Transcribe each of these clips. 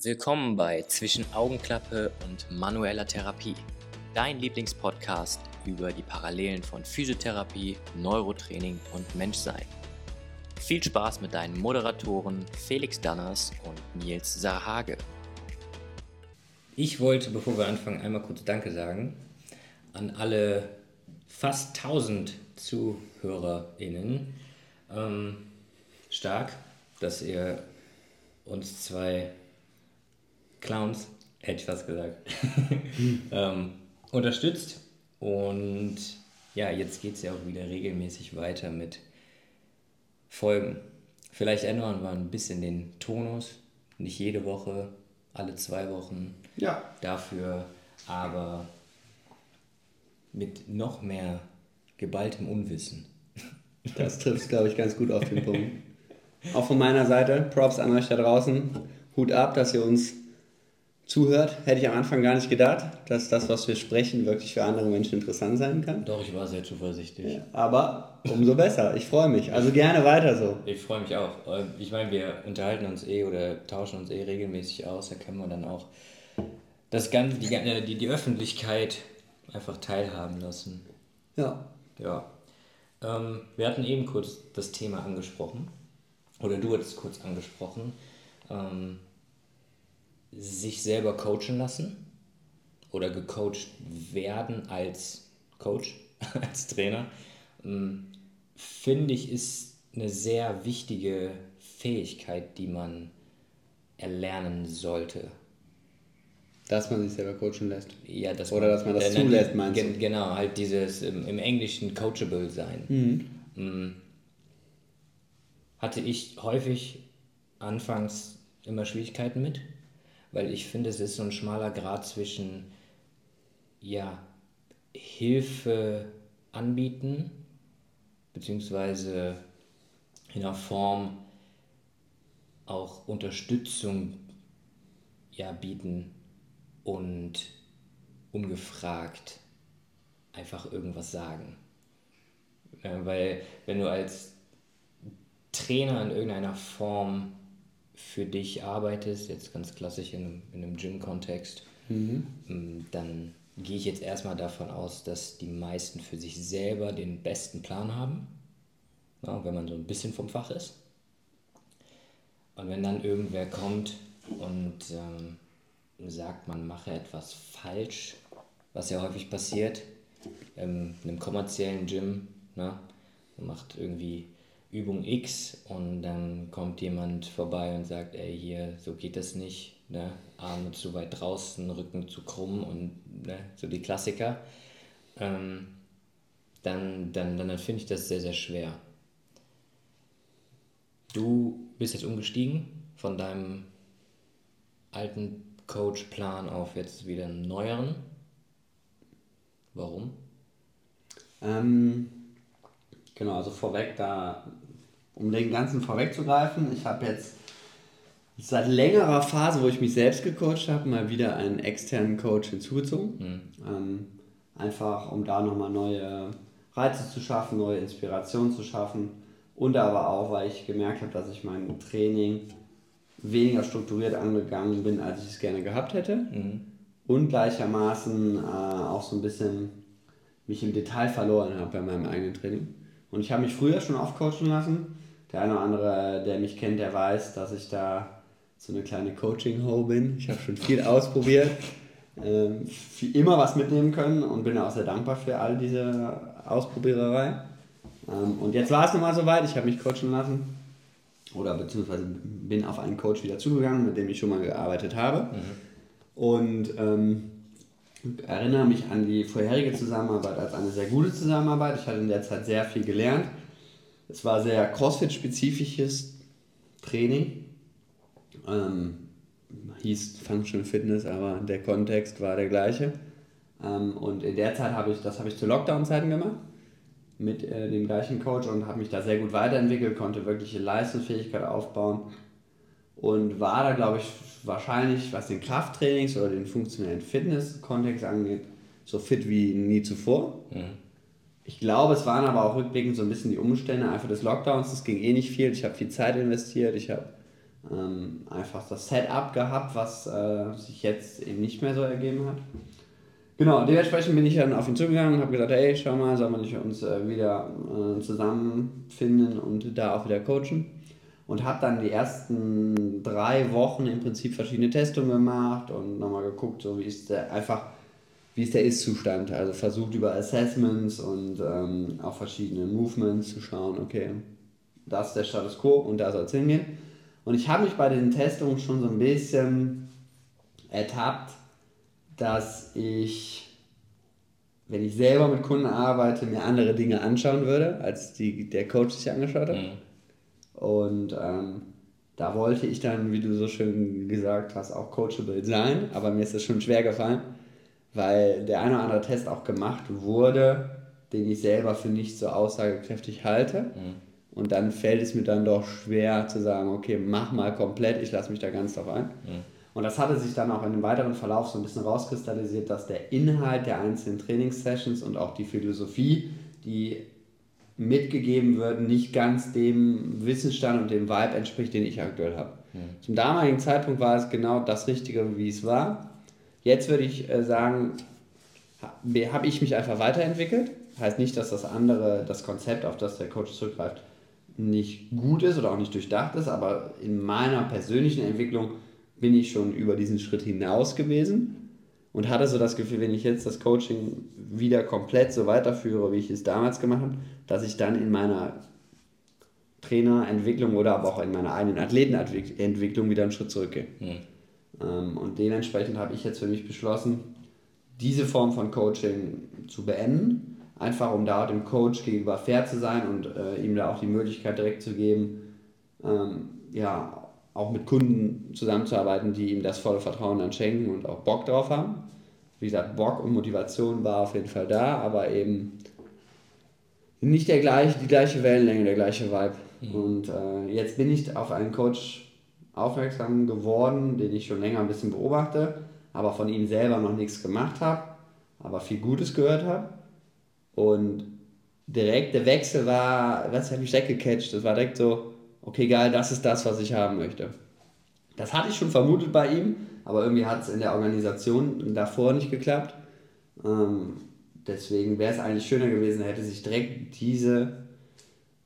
Willkommen bei Zwischen Augenklappe und manueller Therapie, dein Lieblingspodcast über die Parallelen von Physiotherapie, Neurotraining und Menschsein. Viel Spaß mit deinen Moderatoren Felix Danners und Nils Sarhage. Ich wollte, bevor wir anfangen, einmal kurz Danke sagen an alle fast 1000 ZuhörerInnen. Ähm, stark, dass ihr uns zwei Clowns, hätte ich fast gesagt, ähm, unterstützt. Und ja, jetzt geht es ja auch wieder regelmäßig weiter mit Folgen. Vielleicht ändern wir ein bisschen den Tonus. Nicht jede Woche, alle zwei Wochen. Ja. Dafür aber mit noch mehr geballtem Unwissen. Das trifft es, glaube ich, ganz gut auf den Punkt. Auch von meiner Seite, Props an euch da draußen. Hut ab, dass ihr uns zuhört. Hätte ich am Anfang gar nicht gedacht, dass das, was wir sprechen, wirklich für andere Menschen interessant sein kann. Doch, ich war sehr zuversichtlich. Ja, aber umso besser. Ich freue mich. Also gerne weiter so. Ich freue mich auch. Ich meine, wir unterhalten uns eh oder tauschen uns eh regelmäßig aus. Da können wir dann auch das Ganze, die, die, die Öffentlichkeit einfach teilhaben lassen. Ja. Ja. Ähm, wir hatten eben kurz das Thema angesprochen. Oder du hattest kurz angesprochen. Ähm, sich selber coachen lassen oder gecoacht werden als Coach, als Trainer, ähm, finde ich, ist eine sehr wichtige Fähigkeit, die man erlernen sollte. Dass man sich selber coachen lässt. Ja, dass Oder man, dass man das äh, zulässt, meinst du? Genau, halt dieses im, im Englischen coachable sein. Mhm. Hatte ich häufig anfangs immer Schwierigkeiten mit weil ich finde, es ist so ein schmaler Grad zwischen ja, Hilfe anbieten, beziehungsweise in einer Form auch Unterstützung ja, bieten und ungefragt einfach irgendwas sagen. Weil wenn du als Trainer in irgendeiner Form für dich arbeitest, jetzt ganz klassisch in einem, in einem Gym-Kontext, mhm. Mm, dann gehe ich jetzt erstmal davon aus, dass die meisten für sich selber den besten Plan haben, ja, wenn man so ein bisschen vom Fach ist. Und wenn dann irgendwer kommt und ähm, sagt, man mache etwas falsch, was ja häufig passiert, ähm, in einem kommerziellen Gym, ne, man macht irgendwie Übung X und dann kommt jemand vorbei und sagt, ey, hier, so geht das nicht, ne? Arme zu weit draußen, Rücken zu krumm und ne? so die Klassiker, ähm, dann, dann, dann, dann finde ich das sehr, sehr schwer. Du bist jetzt umgestiegen von deinem alten Coachplan auf jetzt wieder einen neueren. Warum? Ähm, Genau, also vorweg da, um den ganzen vorwegzugreifen, ich habe jetzt seit längerer Phase, wo ich mich selbst gecoacht habe, mal wieder einen externen Coach hinzugezogen. Mhm. Ähm, einfach, um da nochmal neue Reize zu schaffen, neue Inspirationen zu schaffen. Und aber auch, weil ich gemerkt habe, dass ich mein Training weniger strukturiert angegangen bin, als ich es gerne gehabt hätte. Mhm. Und gleichermaßen äh, auch so ein bisschen mich im Detail verloren habe bei meinem eigenen Training. Und ich habe mich früher schon aufcoachen lassen. Der eine oder andere, der mich kennt, der weiß, dass ich da so eine kleine Coaching-Ho bin. Ich habe schon viel ausprobiert, ähm, viel, immer was mitnehmen können und bin auch sehr dankbar für all diese Ausprobiererei. Ähm, und jetzt war es nochmal soweit, ich habe mich coachen lassen oder beziehungsweise bin auf einen Coach wieder zugegangen, mit dem ich schon mal gearbeitet habe. Mhm. Und ähm, erinnere mich an die vorherige Zusammenarbeit als eine sehr gute Zusammenarbeit. Ich hatte in der Zeit sehr viel gelernt. Es war sehr CrossFit-spezifisches Training. Ähm, hieß Functional Fitness, aber der Kontext war der gleiche. Ähm, und in der Zeit habe ich, das habe ich zu Lockdown-Zeiten gemacht, mit äh, dem gleichen Coach und habe mich da sehr gut weiterentwickelt, konnte wirkliche Leistungsfähigkeit aufbauen und war da, glaube ich, wahrscheinlich, was den Krafttrainings oder den funktionellen Fitness-Kontext angeht, so fit wie nie zuvor. Mhm. Ich glaube, es waren aber auch rückblickend so ein bisschen die Umstände einfach des Lockdowns. Es ging eh nicht viel. Ich habe viel Zeit investiert. Ich habe ähm, einfach das Setup gehabt, was äh, sich jetzt eben nicht mehr so ergeben hat. Genau, dementsprechend bin ich dann auf ihn zugegangen und habe gesagt, hey, schau mal, sollen wir nicht uns äh, wieder äh, zusammenfinden und da auch wieder coachen. Und habe dann die ersten drei Wochen im Prinzip verschiedene Testungen gemacht und nochmal geguckt, so wie ist der einfach, wie ist der Ist-Zustand. Also versucht über Assessments und ähm, auch verschiedene Movements zu schauen, okay, das ist der Status quo und da soll es hingehen. Und ich habe mich bei den Testungen schon so ein bisschen ertappt, dass ich, wenn ich selber mit Kunden arbeite, mir andere Dinge anschauen würde, als die der Coach sich angeschaut hat. Mhm. Und ähm, da wollte ich dann, wie du so schön gesagt hast, auch coachable sein, aber mir ist das schon schwer gefallen, weil der eine oder andere Test auch gemacht wurde, den ich selber für nicht so aussagekräftig halte. Mhm und dann fällt es mir dann doch schwer zu sagen, okay, mach mal komplett, ich lasse mich da ganz drauf ein. Mhm. Und das hatte sich dann auch in dem weiteren Verlauf so ein bisschen rauskristallisiert, dass der Inhalt der einzelnen Trainingssessions und auch die Philosophie, die mitgegeben wird, nicht ganz dem Wissensstand und dem Vibe entspricht, den ich aktuell habe. Mhm. Zum damaligen Zeitpunkt war es genau das Richtige, wie es war. Jetzt würde ich äh, sagen, habe ich mich einfach weiterentwickelt. Heißt nicht, dass das andere, das Konzept, auf das der Coach zurückgreift, nicht gut ist oder auch nicht durchdacht ist, aber in meiner persönlichen Entwicklung bin ich schon über diesen Schritt hinaus gewesen und hatte so das Gefühl, wenn ich jetzt das Coaching wieder komplett so weiterführe, wie ich es damals gemacht habe, dass ich dann in meiner Trainerentwicklung oder aber auch in meiner eigenen Athletenentwicklung wieder einen Schritt zurückgehe. Mhm. Und dementsprechend habe ich jetzt für mich beschlossen, diese Form von Coaching zu beenden einfach um da dem Coach gegenüber fair zu sein und äh, ihm da auch die Möglichkeit direkt zu geben, ähm, ja, auch mit Kunden zusammenzuarbeiten, die ihm das volle Vertrauen dann schenken und auch Bock drauf haben. Wie gesagt, Bock und Motivation war auf jeden Fall da, aber eben nicht der gleiche, die gleiche Wellenlänge, der gleiche Vibe. Mhm. Und äh, jetzt bin ich auf einen Coach aufmerksam geworden, den ich schon länger ein bisschen beobachte, aber von ihm selber noch nichts gemacht habe, aber viel Gutes gehört habe. Und direkt der Wechsel war, was hat mich weggecatcht, das war direkt so, okay, geil, das ist das, was ich haben möchte. Das hatte ich schon vermutet bei ihm, aber irgendwie hat es in der Organisation davor nicht geklappt. Ähm, deswegen wäre es eigentlich schöner gewesen, hätte sich direkt diese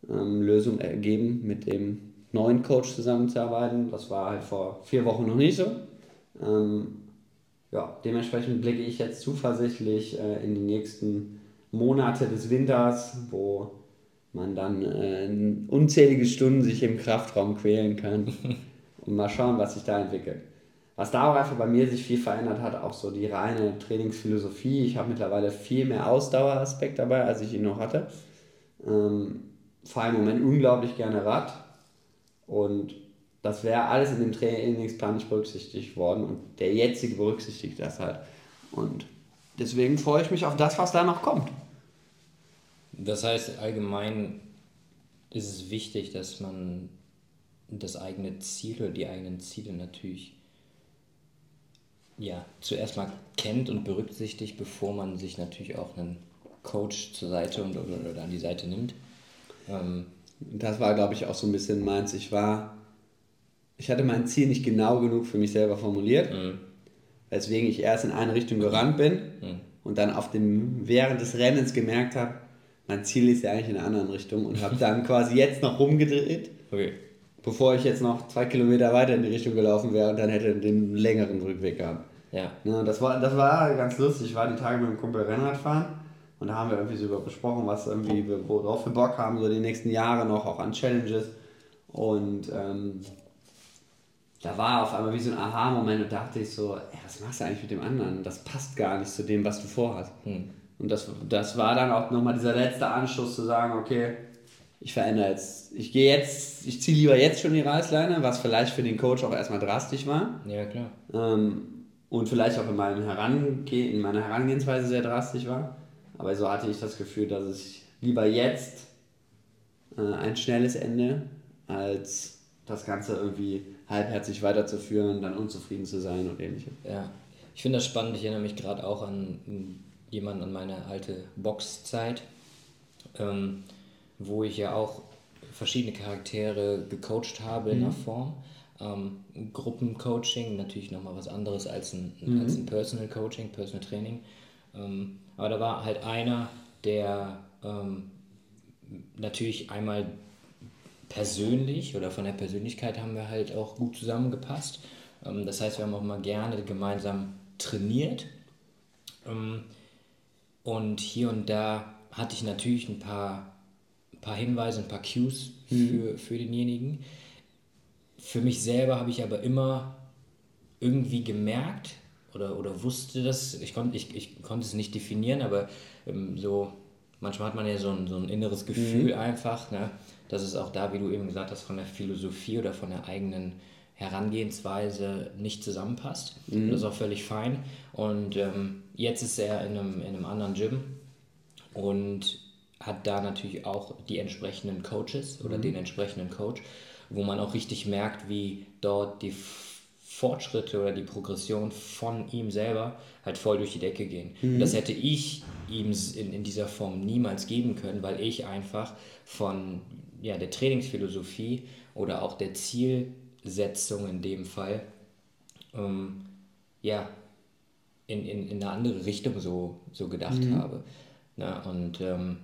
ähm, Lösung ergeben, mit dem neuen Coach zusammenzuarbeiten. Das war halt vor vier Wochen noch nicht so. Ähm, ja, dementsprechend blicke ich jetzt zuversichtlich äh, in die nächsten Monate des Winters, wo man dann äh, unzählige Stunden sich im Kraftraum quälen kann und mal schauen, was sich da entwickelt. Was da auch einfach bei mir sich viel verändert hat, auch so die reine Trainingsphilosophie. Ich habe mittlerweile viel mehr Ausdaueraspekt dabei, als ich ihn noch hatte. Ähm, fahre im Moment unglaublich gerne Rad und das wäre alles in dem Trainingsplan nicht berücksichtigt worden und der jetzige berücksichtigt das halt. Und deswegen freue ich mich auf das, was da noch kommt. Das heißt, allgemein ist es wichtig, dass man das eigene Ziel oder die eigenen Ziele natürlich ja, zuerst mal kennt und berücksichtigt, bevor man sich natürlich auch einen Coach zur Seite und, oder, oder an die Seite nimmt. Ähm, das war, glaube ich, auch so ein bisschen meins. Ich war, ich hatte mein Ziel nicht genau genug für mich selber formuliert, mhm. weswegen ich erst in eine Richtung gerannt bin mhm. und dann auf dem, während des Rennens gemerkt habe, mein Ziel ist ja eigentlich in einer anderen Richtung und habe dann quasi jetzt noch rumgedreht, okay. bevor ich jetzt noch zwei Kilometer weiter in die Richtung gelaufen wäre und dann hätte den längeren Rückweg gehabt. Ja. ja das, war, das war ganz lustig. Ich war die Tage mit dem Kumpel Rennrad fahren und da haben wir irgendwie so über besprochen, was irgendwie, worauf wir Bock haben, so die nächsten Jahre noch, auch an Challenges. Und ähm, da war auf einmal wie so ein Aha-Moment und dachte ich so, ey, was machst du eigentlich mit dem anderen? Das passt gar nicht zu dem, was du vorhast. Hm. Und das, das war dann auch nochmal dieser letzte Anschluss zu sagen, okay, ich verändere jetzt, ich gehe jetzt, ich ziehe lieber jetzt schon die Reißleine, was vielleicht für den Coach auch erstmal drastisch war. Ja, klar. Ähm, und vielleicht auch in, meinem Herange in meiner Herangehensweise sehr drastisch war. Aber so hatte ich das Gefühl, dass ich lieber jetzt äh, ein schnelles Ende, als das Ganze irgendwie halbherzig weiterzuführen, dann unzufrieden zu sein und ähnliches. Ja, ich finde das spannend. Ich erinnere mich gerade auch an jemanden an meine alte Boxzeit, ähm, wo ich ja auch verschiedene Charaktere gecoacht habe mhm. in der Form. Ähm, Gruppencoaching, natürlich nochmal was anderes als ein, mhm. als ein Personal Coaching, Personal Training. Ähm, aber da war halt einer, der ähm, natürlich einmal persönlich oder von der Persönlichkeit haben wir halt auch gut zusammengepasst. Ähm, das heißt, wir haben auch mal gerne gemeinsam trainiert. Und hier und da hatte ich natürlich ein paar, ein paar Hinweise, ein paar Cues mhm. für, für denjenigen. Für mich selber habe ich aber immer irgendwie gemerkt oder, oder wusste das, ich, konnt, ich, ich konnte es nicht definieren, aber ähm, so, manchmal hat man ja so ein, so ein inneres Gefühl mhm. einfach, ne, dass es auch da, wie du eben gesagt hast, von der Philosophie oder von der eigenen Herangehensweise nicht zusammenpasst. Mhm. Das ist auch völlig fein. Und ähm, jetzt ist er in einem, in einem anderen Gym und hat da natürlich auch die entsprechenden Coaches oder mhm. den entsprechenden Coach, wo man auch richtig merkt, wie dort die Fortschritte oder die Progression von ihm selber halt voll durch die Decke gehen. Mhm. Das hätte ich ihm in, in dieser Form niemals geben können, weil ich einfach von ja, der Trainingsphilosophie oder auch der Zielsetzung in dem Fall ähm, ja, in, in, in eine andere Richtung so, so gedacht mhm. habe. Na, und ähm,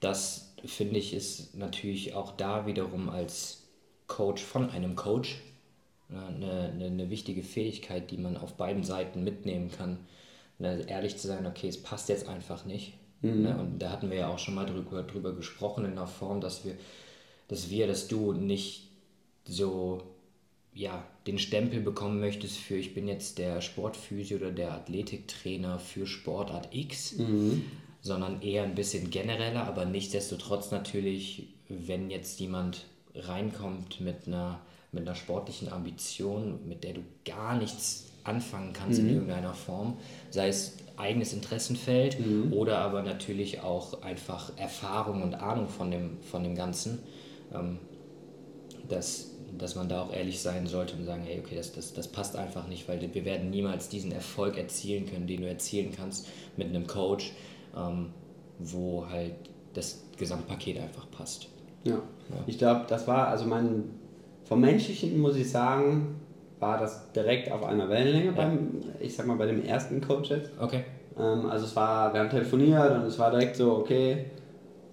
das finde ich ist natürlich auch da wiederum als Coach von einem Coach eine, eine, eine wichtige Fähigkeit, die man auf beiden Seiten mitnehmen kann. ehrlich zu sein, okay, es passt jetzt einfach nicht. Mhm. Und da hatten wir ja auch schon mal drüber, drüber gesprochen in der Form, dass wir, dass wir, dass du nicht so ja, den Stempel bekommen möchtest für ich bin jetzt der Sportphysio oder der Athletiktrainer für Sportart X, mhm. sondern eher ein bisschen genereller, aber nichtsdestotrotz natürlich, wenn jetzt jemand reinkommt mit einer, mit einer sportlichen Ambition, mit der du gar nichts anfangen kannst mhm. in irgendeiner Form, sei es eigenes Interessenfeld mhm. oder aber natürlich auch einfach Erfahrung und Ahnung von dem, von dem Ganzen, ähm, dass dass man da auch ehrlich sein sollte und sagen, hey, okay, das, das, das passt einfach nicht, weil wir werden niemals diesen Erfolg erzielen können, den du erzielen kannst mit einem Coach, ähm, wo halt das Gesamtpaket einfach passt. Ja, ja. ich glaube, das war, also mein, vom Menschlichen muss ich sagen, war das direkt auf einer Wellenlänge ja. beim, ich sag mal, bei dem ersten Coach jetzt. Okay. Ähm, also es war, wir haben telefoniert und es war direkt so, okay,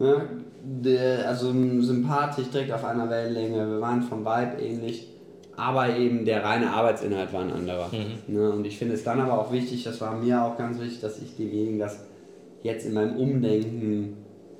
ne, der, also sympathisch, direkt auf einer Wellenlänge, wir waren vom Vibe ähnlich, aber eben der reine Arbeitsinhalt war ein anderer. Mhm. Ne? Und ich finde es dann aber auch wichtig, das war mir auch ganz wichtig, dass ich demjenigen das jetzt in meinem Umdenken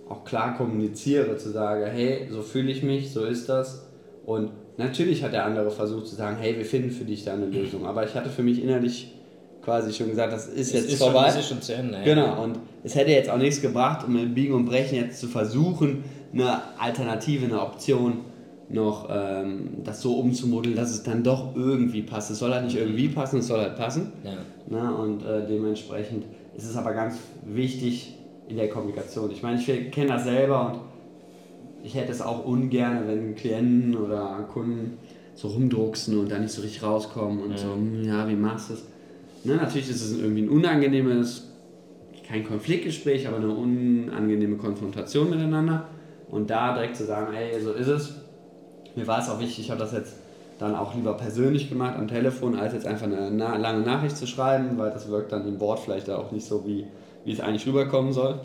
auch klar kommuniziere, zu sagen, hey, so fühle ich mich, so ist das. Und natürlich hat der andere versucht zu sagen, hey, wir finden für dich da eine Lösung. Aber ich hatte für mich innerlich quasi schon gesagt, das ist jetzt ist vorbei. Schon, ist schon zu Ende. Ja. Genau, und es hätte jetzt auch nichts gebracht, um mit Biegen und Brechen jetzt zu versuchen, eine Alternative, eine Option noch ähm, das so umzumodeln, dass es dann doch irgendwie passt. Es soll halt nicht irgendwie passen, es soll halt passen. Ja. Na, und äh, dementsprechend ist es aber ganz wichtig in der Kommunikation. Ich meine, ich kenne das selber und ich hätte es auch ungern, wenn Klienten oder Kunden so rumdrucksen und da nicht so richtig rauskommen und ja. so, hm, ja, wie machst du es? Ne, natürlich ist es irgendwie ein unangenehmes, kein Konfliktgespräch, aber eine unangenehme Konfrontation miteinander. Und da direkt zu sagen, hey, so ist es. Mir war es auch wichtig, ich habe das jetzt dann auch lieber persönlich gemacht am Telefon, als jetzt einfach eine na lange Nachricht zu schreiben, weil das wirkt dann im Wort vielleicht auch nicht so, wie, wie es eigentlich rüberkommen soll.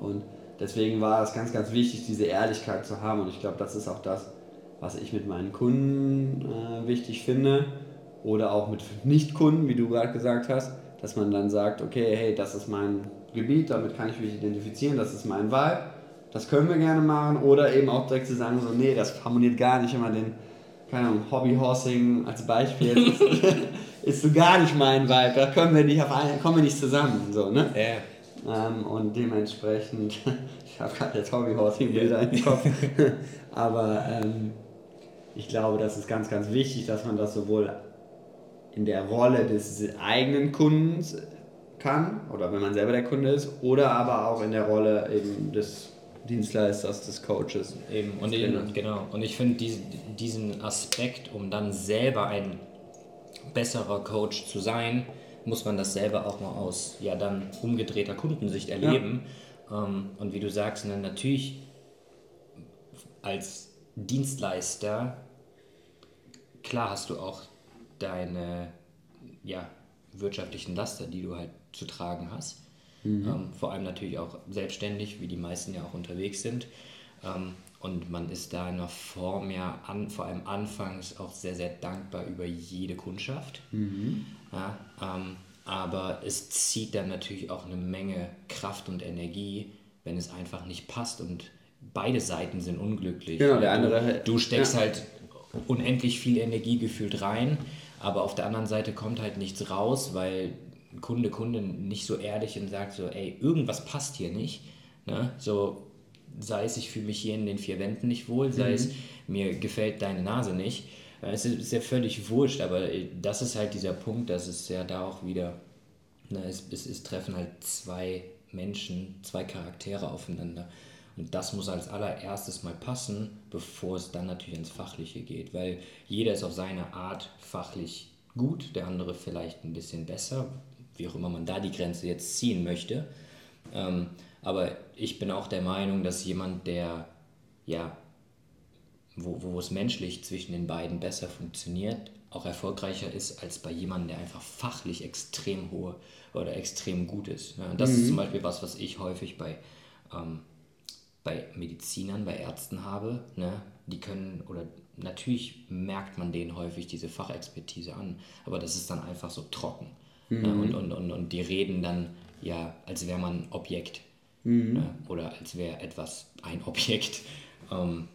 Und deswegen war es ganz, ganz wichtig, diese Ehrlichkeit zu haben. Und ich glaube, das ist auch das, was ich mit meinen Kunden äh, wichtig finde oder auch mit Nichtkunden, wie du gerade gesagt hast, dass man dann sagt, okay, hey, das ist mein Gebiet, damit kann ich mich identifizieren, das ist mein Vibe, das können wir gerne machen oder eben auch direkt zu sagen, so, nee, das harmoniert gar nicht immer den, keine Ahnung, Hobbyhorsing als Beispiel, ist, ist so gar nicht mein Vibe, da können wir nicht auf einen, kommen wir nicht zusammen, so, ne? Yeah. Ähm, und dementsprechend, ich habe gerade jetzt Hobbyhorsing-Bilder yeah. im Kopf, aber ähm, ich glaube, das ist ganz, ganz wichtig, dass man das sowohl in der Rolle des eigenen Kundens kann oder wenn man selber der Kunde ist oder aber auch in der Rolle eben des Dienstleisters, des Coaches. Eben, und eben, genau. Und ich finde diesen Aspekt, um dann selber ein besserer Coach zu sein, muss man das selber auch mal aus ja dann umgedrehter Kundensicht erleben. Ja. Ähm, und wie du sagst, dann natürlich als Dienstleister klar hast du auch deine ja, wirtschaftlichen Laster, die du halt zu tragen hast. Mhm. Ähm, vor allem natürlich auch selbstständig, wie die meisten ja auch unterwegs sind. Ähm, und man ist da in einer Form ja an, vor allem anfangs auch sehr, sehr dankbar über jede Kundschaft. Mhm. Ja, ähm, aber es zieht dann natürlich auch eine Menge Kraft und Energie, wenn es einfach nicht passt und beide Seiten sind unglücklich. Genau, der andere. Du, du steckst ja. halt unendlich viel Energie gefühlt rein, aber auf der anderen Seite kommt halt nichts raus, weil Kunde, Kunde nicht so ehrlich und sagt so, ey, irgendwas passt hier nicht. Ne? So, sei es, ich fühle mich hier in den vier Wänden nicht wohl, sei mhm. es, mir gefällt deine Nase nicht. Es ist ja völlig wurscht, aber das ist halt dieser Punkt, dass es ja da auch wieder, ne, es, es, es treffen halt zwei Menschen, zwei Charaktere aufeinander. Und das muss als allererstes mal passen, bevor es dann natürlich ins Fachliche geht, weil jeder ist auf seine Art fachlich gut, der andere vielleicht ein bisschen besser, wie auch immer man da die Grenze jetzt ziehen möchte. Ähm, aber ich bin auch der Meinung, dass jemand, der, ja, wo, wo es menschlich zwischen den beiden besser funktioniert, auch erfolgreicher ist als bei jemandem, der einfach fachlich extrem hohe oder extrem gut ist. Ja, das mhm. ist zum Beispiel was, was ich häufig bei, ähm, bei Medizinern, bei Ärzten habe. Ne? Die können, oder natürlich merkt man denen häufig diese Fachexpertise an, aber das ist dann einfach so trocken. Ne? Mhm. Ne? Und, und, und, und die reden dann ja, als wäre man Objekt mhm. ne? oder als wäre etwas ein Objekt ähm,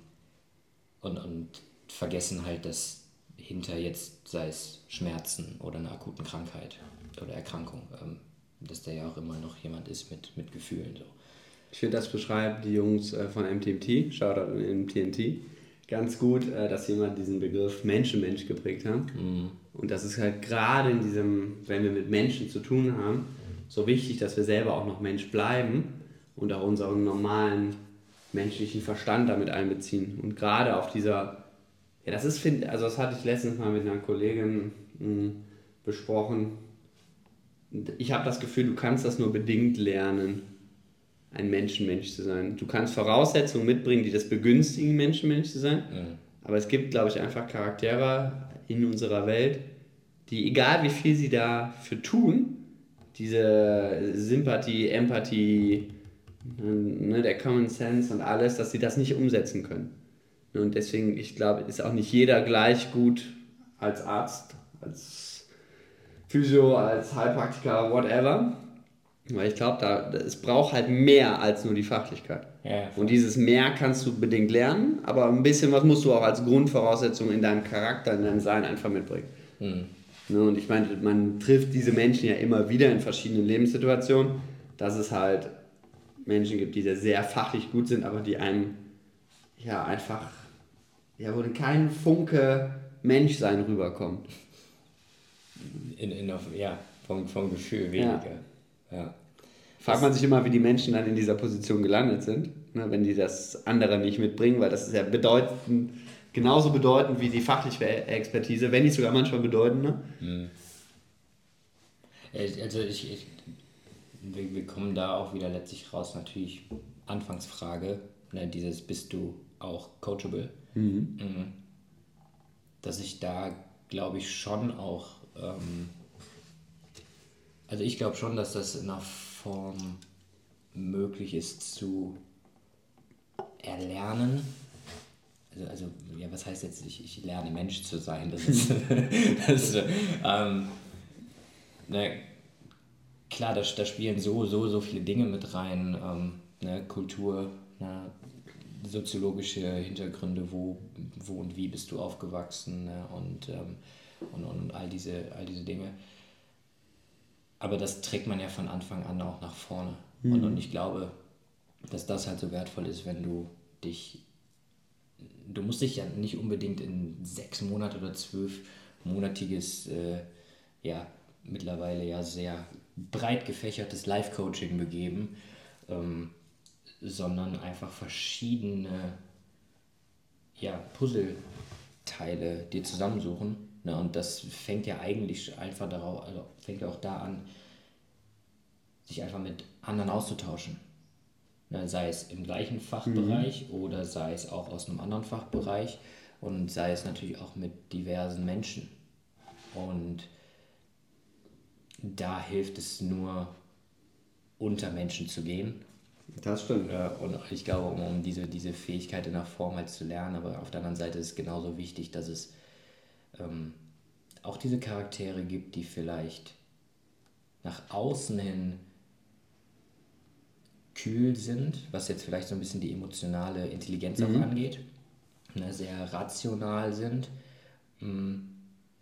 und, und vergessen halt, dass hinter jetzt, sei es Schmerzen oder eine akuten Krankheit oder Erkrankung, ähm, dass da ja auch immer noch jemand ist mit, mit Gefühlen. So. Ich finde, das beschreibt die Jungs äh, von MTMT, Shoutout an MTMT, ganz gut, äh, dass jemand diesen Begriff Menschenmensch geprägt hat. Mhm. Und das ist halt gerade in diesem, wenn wir mit Menschen zu tun haben, so wichtig, dass wir selber auch noch Mensch bleiben und auch unseren normalen menschlichen Verstand damit einbeziehen. Und gerade auf dieser, ja, das ist, also das hatte ich letztens mal mit einer Kollegin mh, hm, besprochen. Ich habe das Gefühl, du kannst das nur bedingt lernen, ein Menschenmensch zu sein. Du kannst Voraussetzungen mitbringen, die das begünstigen, Menschenmensch zu sein. Mhm. Aber es gibt, glaube ich, einfach Charaktere in unserer Welt, die, egal wie viel sie dafür tun, diese Sympathie, Empathie, ne, der Common Sense und alles, dass sie das nicht umsetzen können. Und deswegen, ich glaube, ist auch nicht jeder gleich gut als Arzt, als Physio, als Heilpraktiker, whatever. Weil ich glaube, da, es braucht halt mehr als nur die Fachlichkeit. Ja, und dieses mehr kannst du bedingt lernen, aber ein bisschen was musst du auch als Grundvoraussetzung in deinem Charakter, in deinem Sein einfach mitbringen. Mhm. Ne, und ich meine, man trifft diese Menschen ja immer wieder in verschiedenen Lebenssituationen, dass es halt Menschen gibt, die sehr, fachlich gut sind, aber die einem ja einfach, ja, wo kein Funke Menschsein rüberkommt. In, in, ja, vom, vom Gefühl weniger. Ja. Ja. Fragt man sich immer, wie die Menschen dann in dieser Position gelandet sind, ne, wenn die das andere nicht mitbringen, weil das ist ja bedeutend, genauso bedeutend wie die fachliche Expertise, wenn nicht sogar manchmal bedeutender. Mhm. Also ich, ich wir, wir kommen da auch wieder letztlich raus, natürlich Anfangsfrage, ne, dieses bist du auch coachable? Mhm. mhm. Dass ich da, glaube ich, schon auch, ähm, also ich glaube schon, dass das in einer Form möglich ist zu erlernen. Also, also ja, was heißt jetzt, ich, ich lerne Mensch zu sein? Das ist, das ist ähm, ne, klar, da, da spielen so, so, so viele Dinge mit rein. Ähm, ne, Kultur, ne, soziologische Hintergründe, wo, wo und wie bist du aufgewachsen ne, und, ähm, und, und all, diese, all diese Dinge. Aber das trägt man ja von Anfang an auch nach vorne. Mhm. Und, und ich glaube, dass das halt so wertvoll ist, wenn du dich, du musst dich ja nicht unbedingt in sechs Monate oder zwölf monatiges, äh, ja, mittlerweile ja sehr breit gefächertes Live-Coaching begeben, ähm, sondern einfach verschiedene ja, Puzzleteile dir zusammensuchen. Ne? Und das fängt ja eigentlich einfach darauf, also fängt ja auch da an, sich einfach mit anderen auszutauschen. Ne? Sei es im gleichen Fachbereich mhm. oder sei es auch aus einem anderen Fachbereich. und sei es natürlich auch mit diversen Menschen. Und da hilft es nur, unter Menschen zu gehen. Das stimmt. Und ich glaube, um, diese, diese Fähigkeit in der Form halt zu lernen, aber auf der anderen Seite ist es genauso wichtig, dass es ähm, auch diese Charaktere gibt, die vielleicht nach außen hin kühl sind, was jetzt vielleicht so ein bisschen die emotionale Intelligenz mhm. auch angeht, ne, sehr rational sind, mm,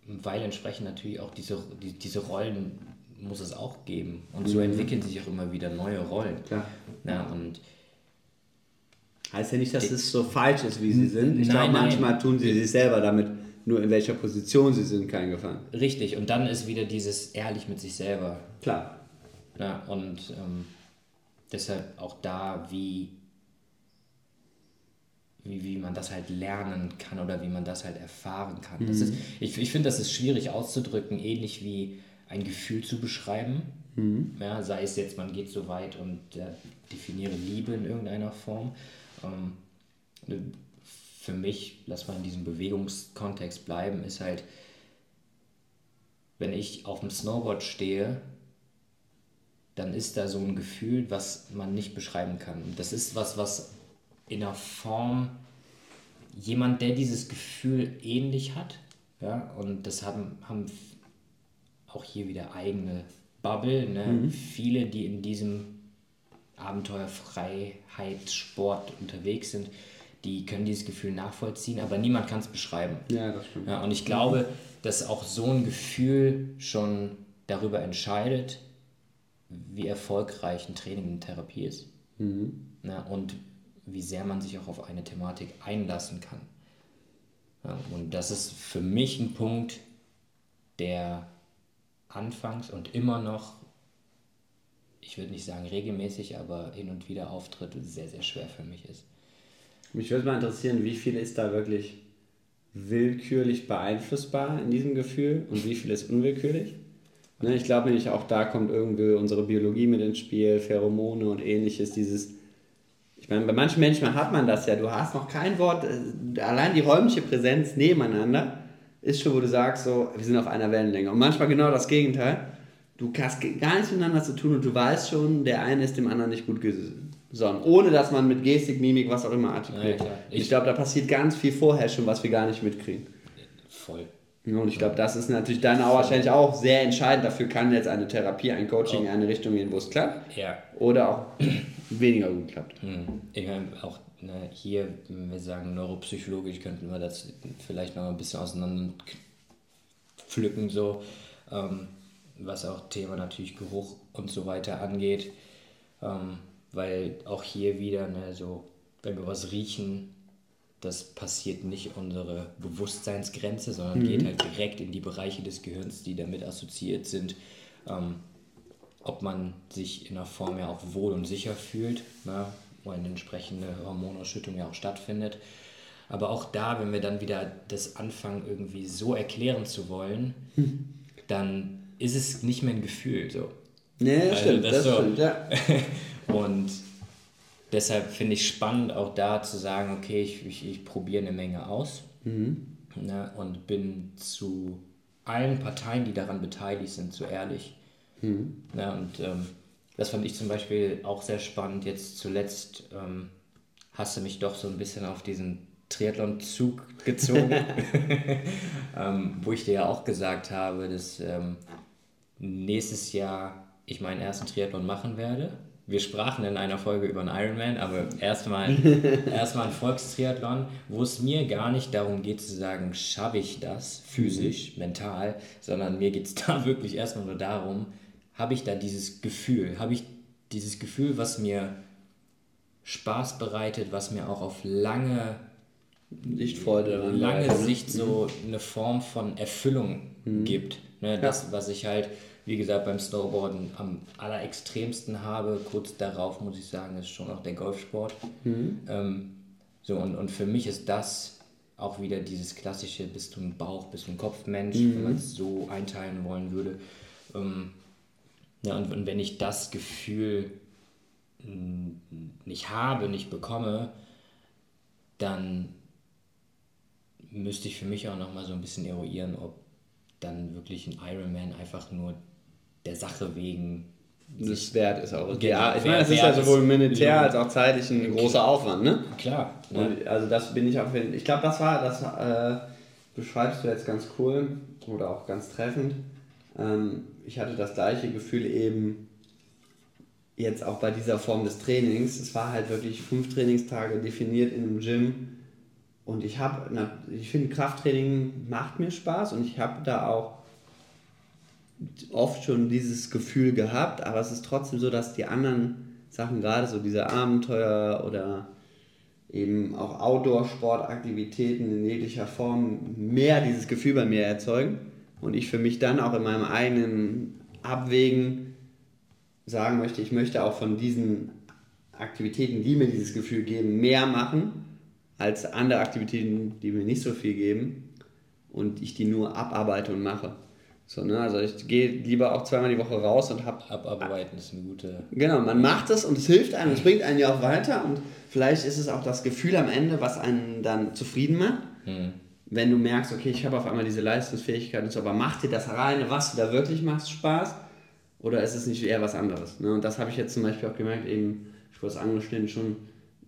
weil entsprechend natürlich auch diese, die, diese Rollen muss es auch geben. Und so mhm. entwickeln sich auch immer wieder neue Rollen. Klar. Ja, und heißt ja nicht, dass es so falsch ist, wie sie sind. Ich glaube, manchmal tun sie sich selber damit, nur in welcher Position sie sind, keinen Gefallen. Richtig, und dann ist wieder dieses ehrlich mit sich selber. Klar. Ja, und ähm, deshalb auch da, wie, wie, wie man das halt lernen kann oder wie man das halt erfahren kann. Mhm. Das ist, ich ich finde, das ist schwierig auszudrücken, ähnlich wie ein Gefühl zu beschreiben. Mhm. Ja, sei es jetzt, man geht so weit und äh, definiere Liebe in irgendeiner Form. Ähm, für mich, lass mal in diesem Bewegungskontext bleiben, ist halt, wenn ich auf dem Snowboard stehe, dann ist da so ein Gefühl, was man nicht beschreiben kann. Das ist was, was in der Form jemand, der dieses Gefühl ähnlich hat, ja, und das haben, haben auch hier wieder eigene Bubble, ne? Mhm. viele, die in diesem Abenteuerfreiheitssport unterwegs sind, die können dieses Gefühl nachvollziehen, aber niemand kann es beschreiben. Ja, das stimmt. Ja, und ich glaube, dass auch so ein Gefühl schon darüber entscheidet, wie erfolgreich ein Training und Therapie ist. Mhm. Ja, und wie sehr man sich auch auf eine Thematik einlassen kann. Ja, und das ist für mich ein Punkt, der anfangs und immer noch, ich würde nicht sagen regelmäßig, aber hin und wieder auftritt, sehr, sehr schwer für mich ist. Mich würde mal interessieren, wie viel ist da wirklich willkürlich beeinflussbar in diesem Gefühl und wie viel ist unwillkürlich? Ne, ich glaube nämlich auch da kommt irgendwie unsere Biologie mit ins Spiel, Pheromone und ähnliches, dieses ich meine, bei manchen Menschen hat man das ja, du hast noch kein Wort, äh, allein die räumliche Präsenz nebeneinander ist schon, wo du sagst, so, wir sind auf einer Wellenlänge. Und manchmal genau das Gegenteil. Du hast gar nichts miteinander zu tun und du weißt schon, der eine ist dem anderen nicht gut gesonnen. Ohne dass man mit Gestik, Mimik, was auch immer artikuliert. Ja, ich, ich glaube, da passiert ganz viel vorher schon, was wir gar nicht mitkriegen. Voll. Und ich glaube, das ist natürlich dann auch wahrscheinlich auch sehr entscheidend. Dafür kann jetzt eine Therapie, ein Coaching in eine Richtung gehen, wo es klappt. Ja. Oder auch weniger gut klappt. Hm. Ich meine, auch ne, hier, wenn wir sagen neuropsychologisch, könnten wir das vielleicht noch ein bisschen auseinander pflücken, so, ähm, was auch Thema natürlich Geruch und so weiter angeht. Ähm, weil auch hier wieder, ne, so, wenn wir was riechen, das passiert nicht unsere Bewusstseinsgrenze, sondern mhm. geht halt direkt in die Bereiche des Gehirns, die damit assoziiert sind. Ähm, ob man sich in der Form ja auch wohl und sicher fühlt, ne, wo eine entsprechende Hormonausschüttung ja auch stattfindet. Aber auch da, wenn wir dann wieder das anfangen, irgendwie so erklären zu wollen, hm. dann ist es nicht mehr ein Gefühl. So. Nee, das also stimmt, das, das so. stimmt, ja. und deshalb finde ich spannend, auch da zu sagen, okay, ich, ich, ich probiere eine Menge aus mhm. ne, und bin zu allen Parteien, die daran beteiligt sind, zu ehrlich. Mhm. Ne, und ähm, das fand ich zum Beispiel auch sehr spannend. Jetzt zuletzt ähm, hast du mich doch so ein bisschen auf diesen Triathlon-Zug gezogen, ähm, wo ich dir ja auch gesagt habe, dass ähm, nächstes Jahr ich meinen ersten Triathlon machen werde. Wir sprachen in einer Folge über einen Ironman, aber erstmal erstmal ein Volkstriathlon, wo es mir gar nicht darum geht zu sagen, schaffe ich das physisch, mental, sondern mir geht es da wirklich erstmal nur darum, habe ich da dieses Gefühl, habe ich dieses Gefühl, was mir Spaß bereitet, was mir auch auf lange Lichtfreude lange ne? Sicht so mhm. eine Form von Erfüllung mhm. gibt. Ne, das, ja. was ich halt, wie gesagt, beim Snowboarden am allerextremsten habe, kurz darauf muss ich sagen, ist schon auch der Golfsport. Mhm. Ähm, so, und, und für mich ist das auch wieder dieses klassische, bist du ein Bauch, bist du ein Kopfmensch, wenn mhm. man es so einteilen wollen würde. Ähm, ja, und, und wenn ich das Gefühl nicht habe, nicht bekomme, dann müsste ich für mich auch nochmal so ein bisschen eruieren, ob dann wirklich ein Ironman einfach nur der Sache wegen das wert ist auch. Genau, ja, ich meine, es ist ja sowohl monetär als auch zeitlich ein großer Aufwand, ne? Klar. Ne? Also das bin ich auch, ich glaube, das war, das äh, beschreibst du jetzt ganz cool oder auch ganz treffend. Ähm, ich hatte das gleiche Gefühl eben jetzt auch bei dieser Form des Trainings. Es war halt wirklich fünf Trainingstage definiert in einem Gym. Und ich habe, ich finde, Krafttraining macht mir Spaß und ich habe da auch oft schon dieses Gefühl gehabt, aber es ist trotzdem so, dass die anderen Sachen, gerade so diese Abenteuer oder eben auch Outdoor-Sportaktivitäten in jeglicher Form mehr dieses Gefühl bei mir erzeugen und ich für mich dann auch in meinem eigenen Abwägen sagen möchte, ich möchte auch von diesen Aktivitäten, die mir dieses Gefühl geben, mehr machen als andere Aktivitäten, die mir nicht so viel geben und ich die nur abarbeite und mache. So, ne? Also ich gehe lieber auch zweimal die Woche raus und habe. Abarbeiten ist eine gute. Genau, man macht es und es hilft einem, es bringt einen ja auch weiter und vielleicht ist es auch das Gefühl am Ende, was einen dann zufrieden macht. Hm. Wenn du merkst, okay, ich habe auf einmal diese Leistungsfähigkeit und so, aber macht dir das reine, was du da wirklich machst, Spaß? Oder ist es nicht eher was anderes? Ne? Und das habe ich jetzt zum Beispiel auch gemerkt, eben, ich wurde es angeschnitten, schon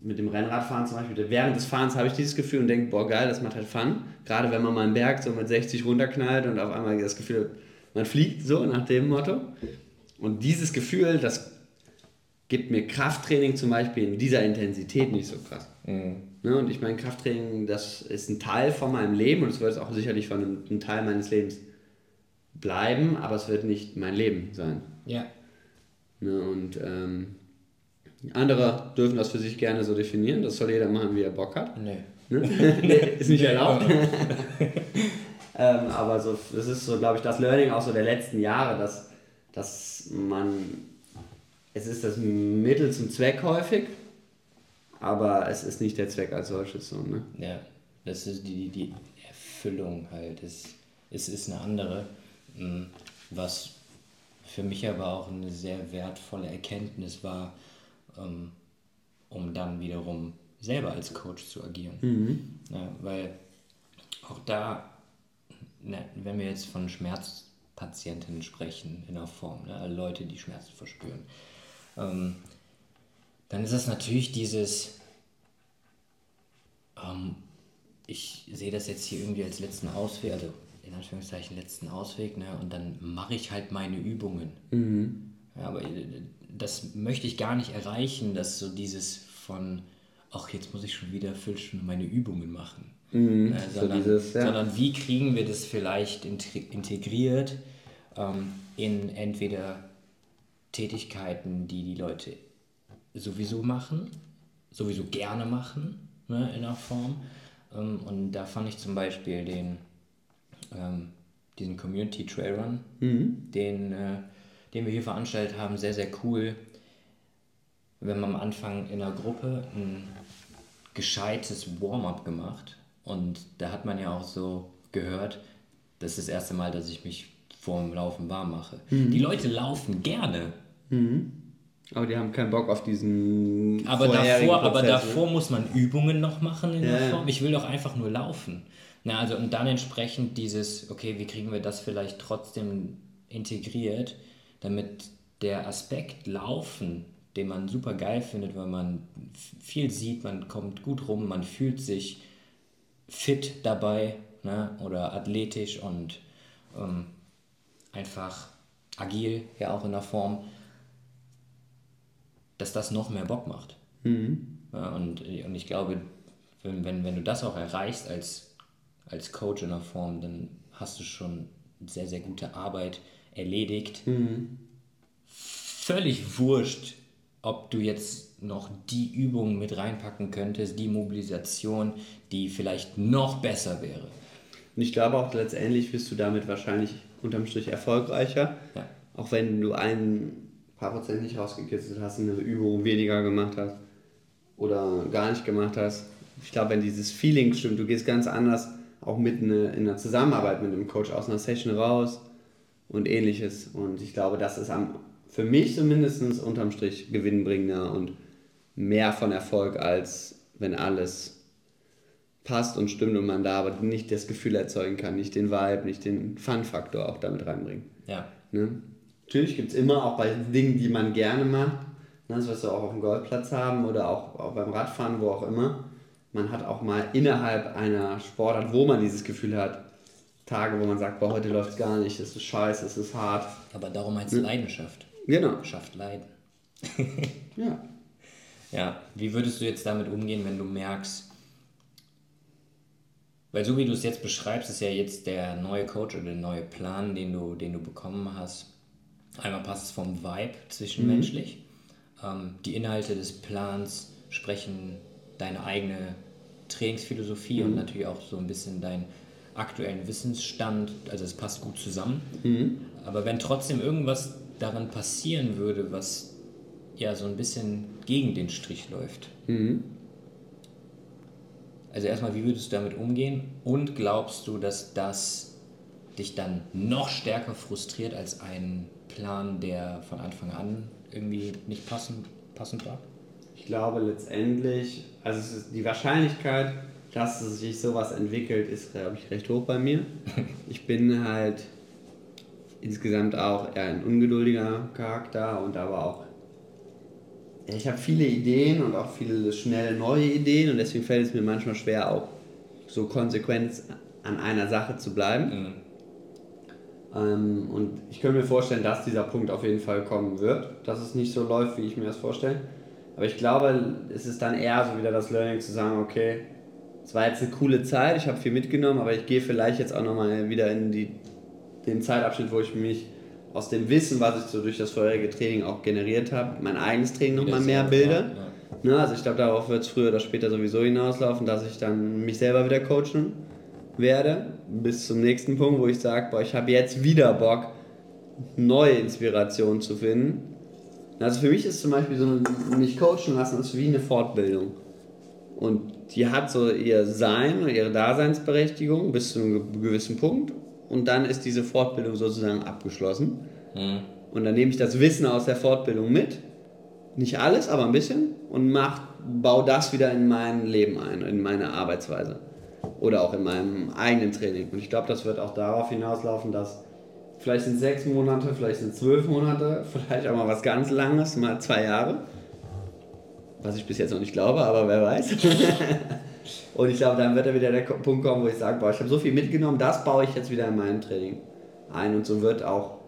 mit dem Rennradfahren zum Beispiel, während des Fahrens habe ich dieses Gefühl und denke, boah, geil, das macht halt Fun. Gerade wenn man mal einen Berg so mit 60 runterknallt und auf einmal das Gefühl, man fliegt so nach dem Motto. Und dieses Gefühl, das gibt mir Krafttraining zum Beispiel in dieser Intensität nicht so krass. Mhm. Ne, und ich meine, Krafttraining, das ist ein Teil von meinem Leben und es wird auch sicherlich von einem, einem Teil meines Lebens bleiben, aber es wird nicht mein Leben sein. Ja. Ne, und ähm, andere dürfen das für sich gerne so definieren. Das soll jeder machen, wie er Bock hat. Nee. Ne? nee ist nicht erlaubt. ähm, aber so, das ist so, glaube ich, das Learning auch so der letzten Jahre, dass, dass man, es ist das Mittel zum Zweck häufig, aber es ist nicht der Zweck als solches. So, ne? Ja, das ist die, die Erfüllung halt. Es, es ist eine andere, hm, was für mich aber auch eine sehr wertvolle Erkenntnis war, um dann wiederum selber als Coach zu agieren. Mhm. Ja, weil auch da, ne, wenn wir jetzt von Schmerzpatientinnen sprechen in der Form, ne, Leute, die Schmerzen verspüren, ähm, dann ist das natürlich dieses, ähm, ich sehe das jetzt hier irgendwie als letzten Ausweg, also in Anführungszeichen letzten Ausweg, ne, und dann mache ich halt meine Übungen. Mhm. Ja, aber das möchte ich gar nicht erreichen, dass so dieses von, ach, jetzt muss ich schon wieder Viertelstunde meine Übungen machen. Mhm, äh, sondern, so dieses, ja. sondern wie kriegen wir das vielleicht integriert ähm, in entweder Tätigkeiten, die die Leute sowieso machen, sowieso gerne machen, ne, in der Form. Ähm, und da fand ich zum Beispiel den, ähm, diesen Community Trail Run, mhm. den äh, den wir hier veranstaltet haben, sehr, sehr cool. Wir haben am Anfang in der Gruppe ein gescheites Warm-up gemacht und da hat man ja auch so gehört, das ist das erste Mal, dass ich mich vor dem Laufen warm mache. Mhm. Die Leute laufen gerne. Mhm. Aber die haben keinen Bock auf diesen. Aber davor, aber davor muss man Übungen noch machen in ja. der Form. Ich will doch einfach nur laufen. Na, also und dann entsprechend dieses, okay, wie kriegen wir das vielleicht trotzdem integriert? Damit der Aspekt Laufen, den man super geil findet, weil man viel sieht, man kommt gut rum, man fühlt sich fit dabei ne, oder athletisch und ähm, einfach agil, ja auch in der Form, dass das noch mehr Bock macht. Mhm. Ja, und, und ich glaube, wenn, wenn, wenn du das auch erreichst als, als Coach in der Form, dann hast du schon sehr, sehr gute Arbeit erledigt. Mhm. Völlig wurscht, ob du jetzt noch die Übung mit reinpacken könntest, die Mobilisation, die vielleicht noch besser wäre. Und ich glaube auch letztendlich wirst du damit wahrscheinlich unterm Strich erfolgreicher, ja. auch wenn du ein paar Prozent nicht rausgekitzelt hast, eine Übung weniger gemacht hast oder gar nicht gemacht hast. Ich glaube, wenn dieses Feeling stimmt, du gehst ganz anders auch mit eine, in einer Zusammenarbeit mit einem Coach aus einer Session raus, und ähnliches. Und ich glaube, das ist am, für mich zumindest unterm Strich gewinnbringender und mehr von Erfolg, als wenn alles passt und stimmt und man da aber nicht das Gefühl erzeugen kann, nicht den Vibe, nicht den Fun-Faktor auch damit reinbringen. Ja. Ne? Natürlich gibt es immer auch bei Dingen, die man gerne macht, ne, das wirst du auch auf dem Golfplatz haben oder auch, auch beim Radfahren, wo auch immer. Man hat auch mal innerhalb einer Sportart, wo man dieses Gefühl hat, Tage, wo man sagt, boah, heute läuft es gar nicht, es ist scheiße, es ist hart. Aber darum heißt es Leidenschaft. Genau. Schafft Leiden. Ja. Ja, wie würdest du jetzt damit umgehen, wenn du merkst, weil so wie du es jetzt beschreibst, ist ja jetzt der neue Coach oder der neue Plan, den du, den du bekommen hast. Einmal passt es vom Vibe zwischenmenschlich. Ähm, die Inhalte des Plans sprechen deine eigene Trainingsphilosophie und natürlich auch so ein bisschen deinen aktuellen Wissensstand. Also es passt gut zusammen. Aber wenn trotzdem irgendwas daran passieren würde, was ja so ein bisschen gegen den Strich läuft. Also erstmal, wie würdest du damit umgehen? Und glaubst du, dass das dich dann noch stärker frustriert als ein Plan, der von Anfang an irgendwie nicht passend, passend war? Ich glaube letztendlich, also es ist die Wahrscheinlichkeit, dass sich sowas entwickelt, ist, glaube ich, recht hoch bei mir. Ich bin halt insgesamt auch eher ein ungeduldiger Charakter und aber auch ich habe viele Ideen und auch viele schnelle neue Ideen und deswegen fällt es mir manchmal schwer, auch so konsequent an einer Sache zu bleiben. Ähm, und ich könnte mir vorstellen, dass dieser Punkt auf jeden Fall kommen wird, dass es nicht so läuft, wie ich mir das vorstelle. Aber ich glaube, es ist dann eher so wieder das Learning zu sagen, okay, es war jetzt eine coole Zeit, ich habe viel mitgenommen, aber ich gehe vielleicht jetzt auch nochmal wieder in die, den Zeitabschnitt, wo ich mich aus dem Wissen, was ich so durch das vorherige Training auch generiert habe, mein eigenes Training nochmal mehr bilde. ja. Ne, also ich glaube, darauf wird es früher oder später sowieso hinauslaufen, dass ich dann mich selber wieder coachen werde, bis zum nächsten Punkt, wo ich sage, boah, ich habe jetzt wieder Bock, neue Inspirationen zu finden. Also für mich ist zum Beispiel so mich coachen lassen ist wie eine Fortbildung. Und die hat so ihr Sein und ihre Daseinsberechtigung bis zu einem gewissen Punkt. Und dann ist diese Fortbildung sozusagen abgeschlossen. Und dann nehme ich das Wissen aus der Fortbildung mit. Nicht alles, aber ein bisschen. Und mach, baue das wieder in mein Leben ein, in meine Arbeitsweise. Oder auch in meinem eigenen Training. Und ich glaube, das wird auch darauf hinauslaufen, dass vielleicht sind sechs Monate, vielleicht sind es zwölf Monate, vielleicht auch mal was ganz Langes, mal zwei Jahre. Was ich bis jetzt noch nicht glaube, aber wer weiß. Und ich glaube, dann wird da wieder der Punkt kommen, wo ich sage, boah, ich habe so viel mitgenommen, das baue ich jetzt wieder in mein Training ein. Und so wird auch,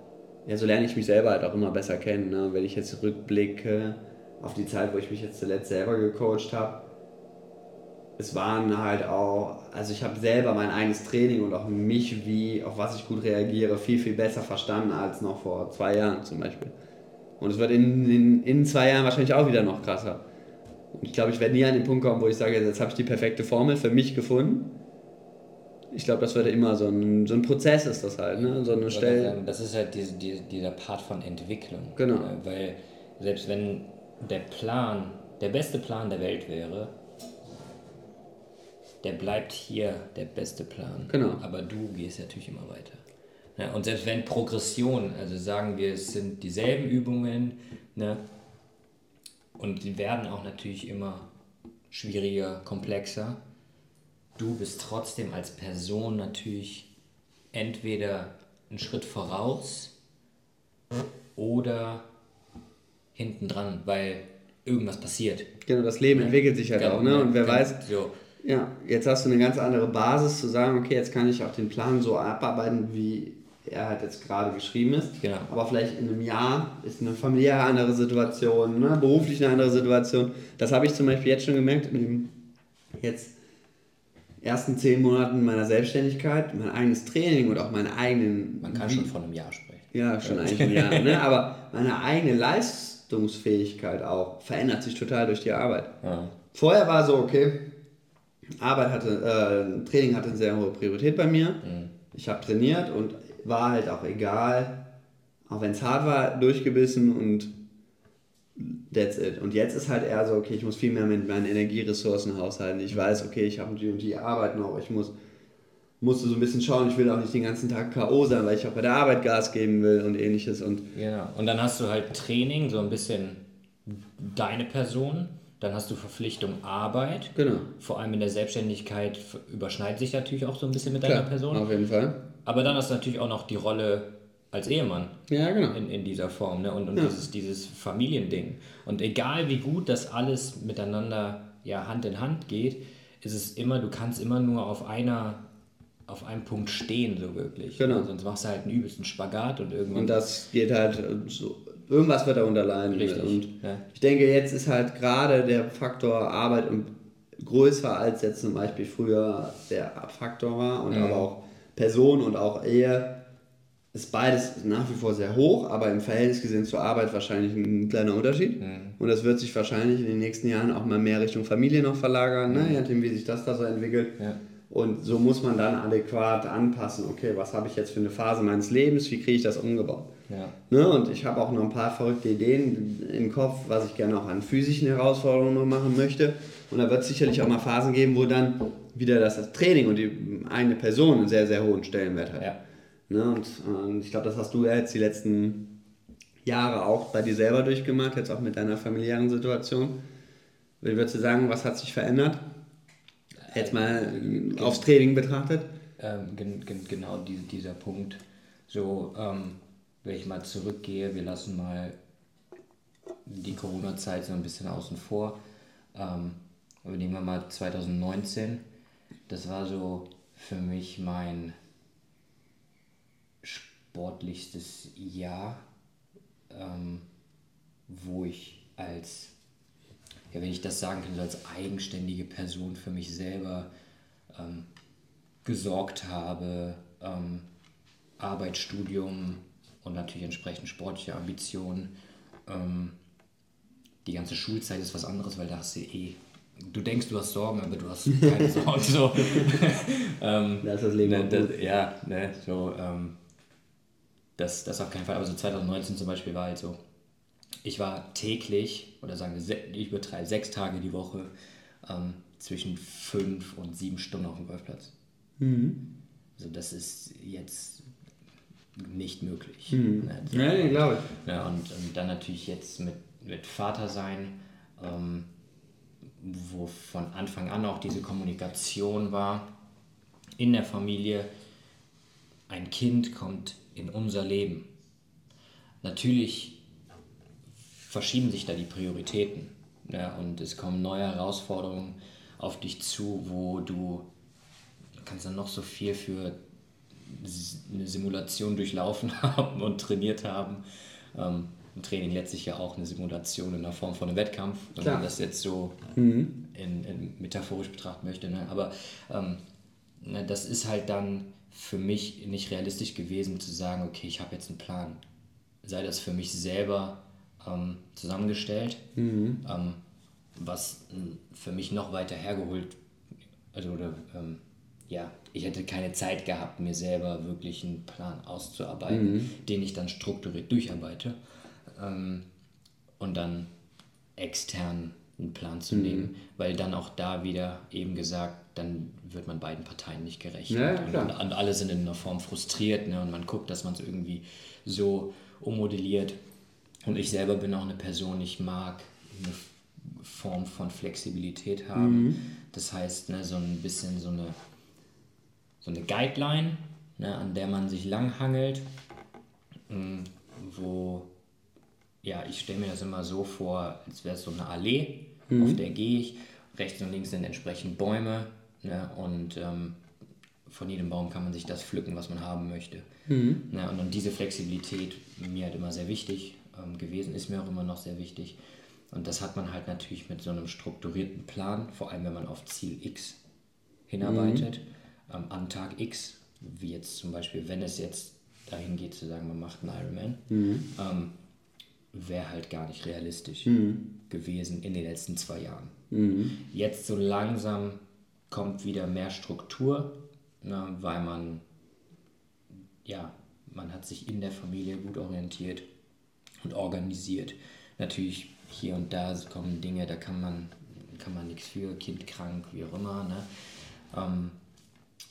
ja, so lerne ich mich selber halt auch immer besser kennen. Ne? Wenn ich jetzt rückblicke auf die Zeit, wo ich mich jetzt zuletzt selber gecoacht habe, es waren halt auch, also ich habe selber mein eigenes Training und auch mich, wie, auf was ich gut reagiere, viel, viel besser verstanden als noch vor zwei Jahren zum Beispiel. Und es wird in, in, in zwei Jahren wahrscheinlich auch wieder noch krasser. Und ich glaube, ich werde nie an den Punkt kommen, wo ich sage, jetzt habe ich die perfekte Formel für mich gefunden. Ich glaube, das wird immer so ein, so ein Prozess ist das halt, ne? So eine Stelle. Das ist halt diese, die, dieser Part von Entwicklung. Genau. Äh, Weil selbst wenn der Plan, der beste Plan der Welt wäre, der bleibt hier der beste Plan. Genau. Aber du gehst natürlich immer weiter. Ja, und selbst wenn Progression, also sagen wir, es sind dieselben Übungen, ne? Und die werden auch natürlich immer schwieriger, komplexer, du bist trotzdem als Person natürlich entweder einen Schritt voraus oder hinten dran, weil irgendwas passiert. Genau, das Leben entwickelt sich halt auch, ne? Und wer weiß, So, Ja, jetzt hast du eine ganz andere Basis zu sagen, okay, jetzt kann ich auch den Plan so abarbeiten, wie er halt jetzt gerade geschrieben ist. Genau. Aber vielleicht in einem Jahr ist eine familiäre andere Situation, ne? beruflich eine andere Situation. Das habe ich zum Beispiel jetzt schon gemerkt in den jetzt ersten zehn Monaten meiner Selbstständigkeit, mein eigenes Training und auch meine eigenen... man kann schon von einem Jahr sprechen. Ja, schon eigentlich ein Jahr. Ne? Aber meine eigene Leistungsfähigkeit auch verändert sich total durch die Arbeit. Ja. Vorher war so, okay, Arbeit hatte, äh, Training hatte eine sehr hohe Priorität bei mir. Ich habe trainiert und war halt auch egal, auch wenn es hart war, durchgebissen und that's it. Und jetzt ist halt eher so, okay, ich muss viel mehr mit meinen Energieressourcen haushalten. Ich weiß, okay, ich habe die und die Arbeit noch, ich muss musste so ein bisschen schauen, ich will auch nicht den ganzen Tag K.O. sein, weil ich auch bei der Arbeit Gas geben will und ähnliches. Und Genau. Und dann hast du halt Training, so ein bisschen deine Person, Dann hast du Verpflichtung Arbeit. Genau. Vor allem in der Selbstständigkeit überschneidet sich natürlich auch so ein bisschen mit Klar, deiner Person. auf jeden Fall. Aber dann hast du natürlich auch noch die Rolle als Ehemann Ja, genau. in, in dieser Form ne? und, und Ja. dieses, dieses Familiending. Und egal wie gut das alles miteinander ja, Hand in Hand geht, ist es immer, du kannst immer nur auf einer auf einem Punkt stehen, so wirklich. Genau. Sonst machst du halt einen übelsten Spagat und irgendwann. Und das geht halt äh, so. Irgendwas wird darunter leiden. Richtig, Und ja. ich denke, jetzt ist halt gerade der Faktor Arbeit größer als jetzt zum Beispiel früher der Faktor war und Mhm. aber auch Person und auch Ehe ist beides nach wie vor sehr hoch, aber im Verhältnis gesehen zur Arbeit wahrscheinlich ein kleiner Unterschied. Mhm. Und das wird sich wahrscheinlich in den nächsten Jahren auch mal mehr Richtung Familie noch verlagern, ne? je nachdem, wie sich das da so entwickelt. Mhm. Ja. Und so muss man dann adäquat anpassen, okay, was habe ich jetzt für eine Phase meines Lebens, wie kriege ich das umgebaut? Ja. Ne? Und ich habe auch noch ein paar verrückte Ideen im Kopf, was ich gerne auch an physischen Herausforderungen noch machen möchte. Und da wird es sicherlich auch mal Phasen geben, wo dann wieder das, das Training und die eigene Person einen sehr, sehr hohen Stellenwert hat. Ja. Ne? Und, und ich glaube, das hast du jetzt die letzten Jahre auch bei dir selber durchgemacht, jetzt auch mit deiner familiären Situation. Wie würdest du sagen, was hat sich verändert? Jetzt mal aufs Training betrachtet. Ähm, gen, gen, genau die, dieser Punkt. So, ähm, wenn ich mal zurückgehe, wir lassen mal die Corona-Zeit so ein bisschen außen vor. Ähm, aber nehmen wir mal 2019. Das war so für mich mein sportlichstes Jahr, ähm, wo ich als, ja, wenn ich das sagen kann, als eigenständige Person für mich selber ähm, gesorgt habe, ähm, Arbeit, Studium und natürlich entsprechend sportliche Ambitionen. Ähm, die ganze Schulzeit ist was anderes, weil da hast du eh, du denkst, du hast Sorgen, aber du hast keine Sorgen. So. ähm, Da ist das Leben ne, das, ja, ne, so, ähm, das, das auf keinen Fall. Aber so 2019 zum Beispiel war halt so, ich war täglich, oder sagen wir, ich übertreibe sechs Tage die Woche ähm, zwischen fünf und sieben Stunden auf dem Golfplatz. Also das ist jetzt nicht möglich. Ne, so. Ja, nee, glaube ich. Ja, und, und dann natürlich jetzt mit, mit Vater sein, ähm, wo von Anfang an auch diese Kommunikation war in der Familie. Ein Kind kommt in unser Leben. Natürlich verschieben sich da die Prioritäten ja, und es kommen neue Herausforderungen auf dich zu, wo du, kannst dann noch so viel für eine Simulation durchlaufen haben und trainiert haben. Ähm, ein Training letztlich ja auch eine Simulation in der Form von einem Wettkampf, wenn Klar. man das jetzt so in, in metaphorisch betrachten möchte. Ne? Aber ähm, ne, das ist halt dann für mich nicht realistisch gewesen zu sagen, okay, ich habe jetzt einen Plan. Sei das für mich selber ähm, zusammengestellt, ähm, was ähm, für mich noch weiter hergeholt, also oder ähm, ja, ich hätte keine Zeit gehabt, mir selber wirklich einen Plan auszuarbeiten, den ich dann strukturiert durcharbeite ähm, und dann extern einen Plan zu nehmen, weil dann auch da wieder eben gesagt, dann wird man beiden Parteien nicht gerecht. Ja, und, und, und alle sind in einer Form frustriert ne? und man guckt, dass man es irgendwie so ummodelliert. Und ich selber bin auch eine Person, ich mag eine Form von Flexibilität haben. Das heißt, ne, so ein bisschen so eine, so eine Guideline, ne, an der man sich langhangelt, mh, wo ja, ich stelle mir das immer so vor, als wäre es so eine Allee, auf der gehe ich. Rechts und links sind entsprechend Bäume ne, und ähm, von jedem Baum kann man sich das pflücken, was man haben möchte. Ne, und, und diese Flexibilität mir halt immer sehr wichtig ähm, gewesen, ist mir auch immer noch sehr wichtig. Und das hat man halt natürlich mit so einem strukturierten Plan, vor allem wenn man auf Ziel X hinarbeitet, ähm, an Tag X, wie jetzt zum Beispiel, wenn es jetzt dahin geht zu sagen, man macht einen Ironman, ähm, wäre halt gar nicht realistisch gewesen in den letzten zwei Jahren. Jetzt so langsam kommt wieder mehr Struktur, ne, weil man, ja, man hat sich in der Familie gut orientiert und organisiert. Natürlich hier und da kommen Dinge, da kann man, kann man nichts für, Kind krank, wie auch immer. Ne? Ähm,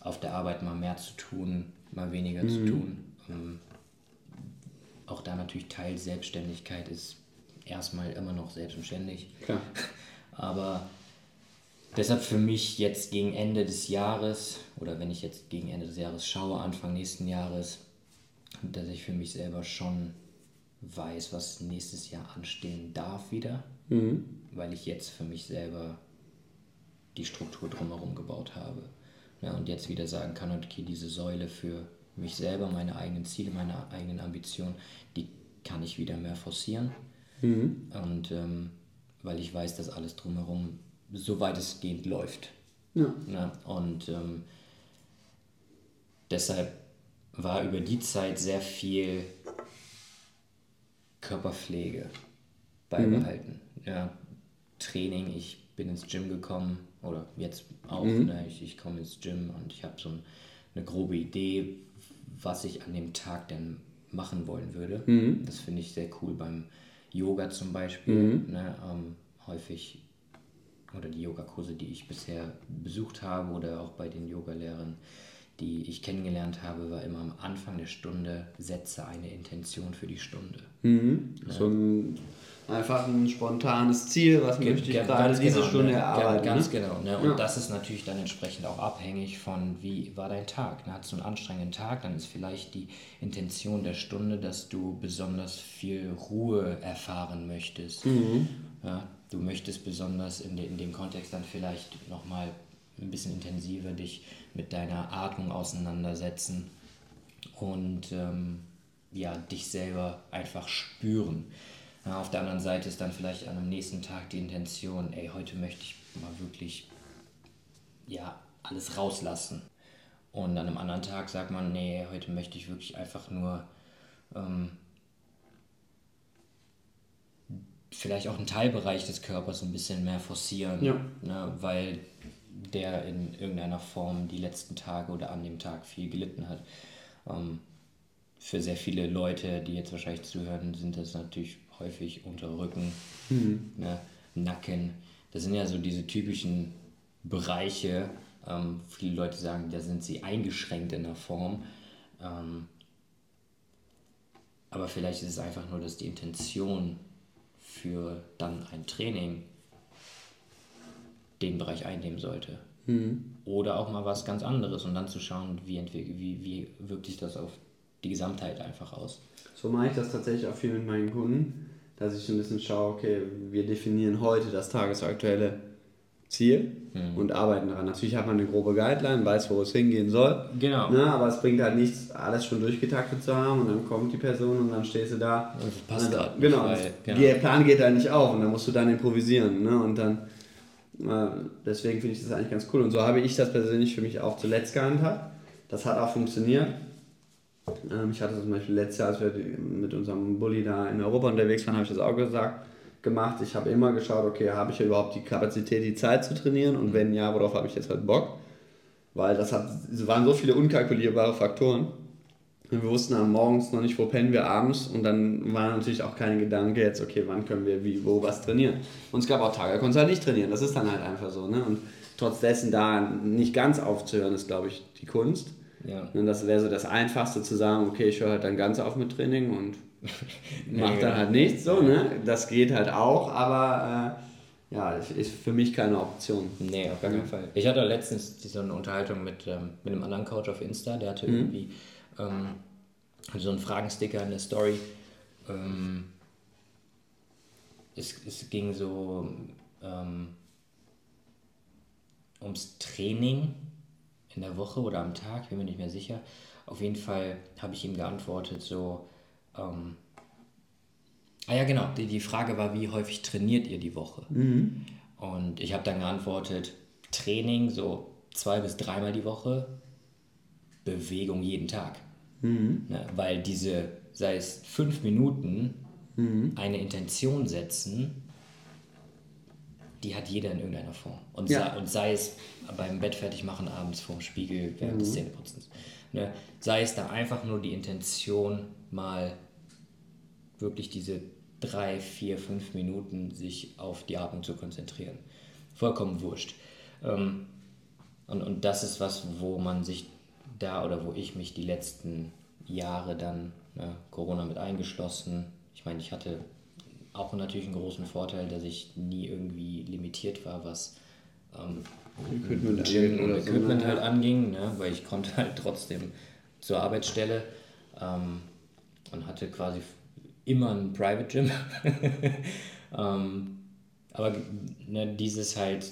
auf der Arbeit mal mehr zu tun, mal weniger zu tun. Ähm, auch da natürlich Teil Selbstständigkeit ist erstmal immer noch selbstständig. Klar. Aber deshalb für mich jetzt gegen Ende des Jahres oder wenn ich jetzt gegen Ende des Jahres schaue, Anfang nächsten Jahres, dass ich für mich selber schon weiß, was nächstes Jahr anstehen darf wieder, mhm. weil ich jetzt für mich selber die Struktur drumherum gebaut habe. Ja, und jetzt wieder sagen kann, okay, diese Säule für mich selber, meine eigenen Ziele, meine eigenen Ambitionen, die kann ich wieder mehr forcieren. Mhm. Und ähm, weil ich weiß, dass alles drumherum so weitestgehend läuft. Ja. ja und ähm, deshalb war über die Zeit sehr viel Körperpflege beibehalten. Mhm. Ja, Training, ich bin ins Gym gekommen oder jetzt auch, mhm. ne, ich, ich komme ins Gym und ich habe so ein, eine grobe Idee, was ich an dem Tag denn machen wollen würde. Mhm. Das finde ich sehr cool beim Yoga zum Beispiel. Mhm. Ne, ähm, häufig oder die Yogakurse, die ich bisher besucht habe oder auch bei den Yogalehrern, die ich kennengelernt habe, war immer am Anfang der Stunde, setze eine Intention für die Stunde. Mhm. Ja. So ein einfach ein spontanes Ziel, was Ge möchte ich gerade diese genau, Stunde ne? erarbeiten. Ganz ne? genau. Ne? Und ja. das ist natürlich dann entsprechend auch abhängig von, wie war dein Tag. Ne? Hast du einen anstrengenden Tag, dann ist vielleicht die Intention der Stunde, dass du besonders viel Ruhe erfahren möchtest. Mhm. Ja? Du möchtest besonders in, de in dem Kontext dann vielleicht nochmal ein bisschen intensiver dich mit deiner Atmung auseinandersetzen und ähm, ja, dich selber einfach spüren. Ja, auf der anderen Seite ist dann vielleicht an am nächsten Tag die Intention, ey, heute möchte ich mal wirklich ja, alles rauslassen. Und an einem anderen Tag sagt man, nee, heute möchte ich wirklich einfach nur ähm, vielleicht auch einen Teilbereich des Körpers ein bisschen mehr forcieren, ja. ne, weil der in irgendeiner Form die letzten Tage oder an dem Tag viel gelitten hat. Ähm, für sehr viele Leute, die jetzt wahrscheinlich zuhören, sind das natürlich häufig unter Rücken, mhm. ne, Nacken. Das sind ja so diese typischen Bereiche. Ähm, viele Leute sagen, da sind sie eingeschränkt in der Form. Ähm, aber vielleicht ist es einfach nur, dass die Intention für dann ein Training den Bereich einnehmen sollte. Mhm. Oder auch mal was ganz anderes und dann zu schauen, wie, wie, wie wirkt sich das auf die Gesamtheit einfach aus. So mache ich das tatsächlich auch viel mit meinen Kunden, dass ich ein bisschen schaue, okay, wir definieren heute das tagesaktuelle Ziel mhm. und arbeiten daran. Natürlich hat man eine grobe Guideline, weiß, wo es hingehen soll. Genau. Ne, aber es bringt halt nichts, alles schon durchgetaktet zu haben und dann kommt die Person und dann stehst du da. Und das passt dann, halt genau, weil, genau. Der Plan geht halt nicht auf und dann musst du dann improvisieren. Ne? Und dann, deswegen finde ich das eigentlich ganz cool. Und so habe ich das persönlich für mich auch zuletzt gehandhabt. Das hat auch funktioniert. Ähm, ich hatte zum Beispiel letztes Jahr, als wir mit unserem Bulli da in Europa unterwegs waren, habe ich das auch gesagt, gemacht. Ich habe immer geschaut, okay, habe ich überhaupt die Kapazität, die Zeit zu trainieren und wenn ja, worauf habe ich jetzt halt Bock? Weil das hat, es waren so viele unkalkulierbare Faktoren. Wir wussten am morgens noch nicht, wo pennen wir abends und dann war natürlich auch kein Gedanke jetzt, okay, wann können wir wie, wo was trainieren. Und es gab auch Tage, da konntest du halt nicht trainieren, das ist dann halt einfach so. Ne? Und trotz dessen da nicht ganz aufzuhören, ist, glaube ich, die Kunst. Ja. Und das wäre so das Einfachste zu sagen, okay, ich höre halt dann ganz auf mit Training und mache dann halt nichts so, ne? Das geht halt auch, aber äh, ja, ist für mich keine Option. Nee, auf gar keinen Fall. Ich hatte letztens so eine Unterhaltung mit, ähm, mit einem anderen Coach auf Insta, der hatte mhm. irgendwie ähm, so einen Fragensticker in der Story. Ähm, es, es ging so ähm, ums Training in der Woche oder am Tag, bin mir nicht mehr sicher. Auf jeden Fall habe ich ihm geantwortet, so, ähm, ah ja genau, die, die Frage war, wie häufig trainiert ihr die Woche? Mhm. Und ich habe dann geantwortet, Training so zwei bis dreimal die Woche, Bewegung jeden Tag. Mhm. Ja, weil diese, sei es fünf Minuten, mhm. eine Intention setzen, die hat jeder in irgendeiner Form. Und, ja. sei, und sei es beim Bett fertig machen abends vorm Spiegel während mhm. des Zähneputzens. Ne? Sei es da einfach nur die Intention, mal wirklich diese drei, vier, fünf Minuten sich auf die Atmung zu konzentrieren. Vollkommen wurscht. Ähm, und, und das ist was, wo man sich da oder wo ich mich die letzten Jahre dann, ne, Corona mit eingeschlossen, ich meine, ich hatte auch natürlich einen großen Vorteil, dass ich nie irgendwie limitiert war, was ähm, Equipment, Gym und Equipment so, halt anging, ne? weil ich konnte halt trotzdem zur Arbeitsstelle ähm, und hatte quasi immer ein Private Gym. ähm, aber ne, dieses halt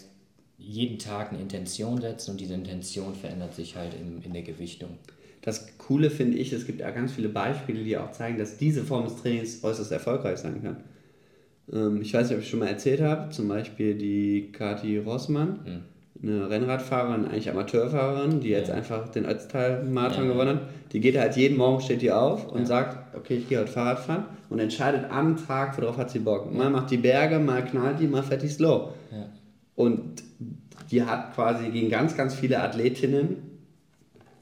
jeden Tag eine Intention setzen und diese Intention verändert sich halt in, in der Gewichtung. Das Coole finde ich, es gibt ja ganz viele Beispiele, die auch zeigen, dass diese Form des Trainings äußerst erfolgreich sein kann. Ähm, ich weiß nicht, ob ich schon mal erzählt habe, zum Beispiel die Kati Rossmann. Mhm eine Rennradfahrerin, eigentlich Amateurfahrerin, die jetzt ja. einfach den Ötztal-Marathon ja. gewonnen hat. Die geht halt jeden Morgen, steht die auf und ja. sagt, okay, ich gehe heute Fahrrad fahren und entscheidet am Tag, worauf hat sie Bock. Mal macht die Berge, mal knallt die, mal fährt die slow. Und die hat quasi gegen ganz, ganz viele Athletinnen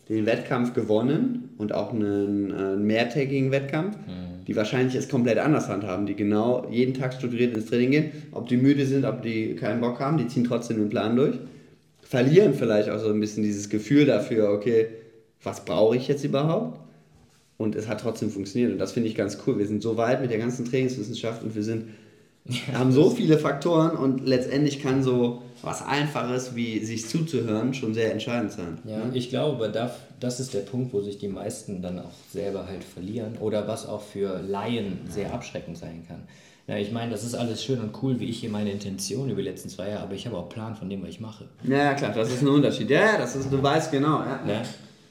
den Wettkampf gewonnen und auch einen, äh, einen mehrtägigen Wettkampf, mhm. die wahrscheinlich es komplett anders handhaben, die genau jeden Tag strukturiert ins Training gehen. Ob die müde sind, ob die keinen Bock haben, die ziehen trotzdem den Plan durch verlieren vielleicht auch so ein bisschen dieses Gefühl dafür, okay, was brauche ich jetzt überhaupt? Und es hat trotzdem funktioniert. Und das finde ich ganz cool. Wir sind so weit mit der ganzen Trainingswissenschaft und wir sind, ja, haben so viele Faktoren und letztendlich kann so was Einfaches wie sich zuzuhören schon sehr entscheidend sein. Ja, ne? ich glaube, das ist der Punkt, wo sich die meisten dann auch selber halt verlieren oder was auch für Laien sehr abschreckend sein kann. Ja, ich meine, das ist alles schön und cool, wie ich hier meine Intention über die letzten zwei Jahre, aber ich habe auch Plan von dem, was ich mache. Ja, klar, das ist ein Unterschied. Ja, das ist, du weißt genau. Ja. Ne?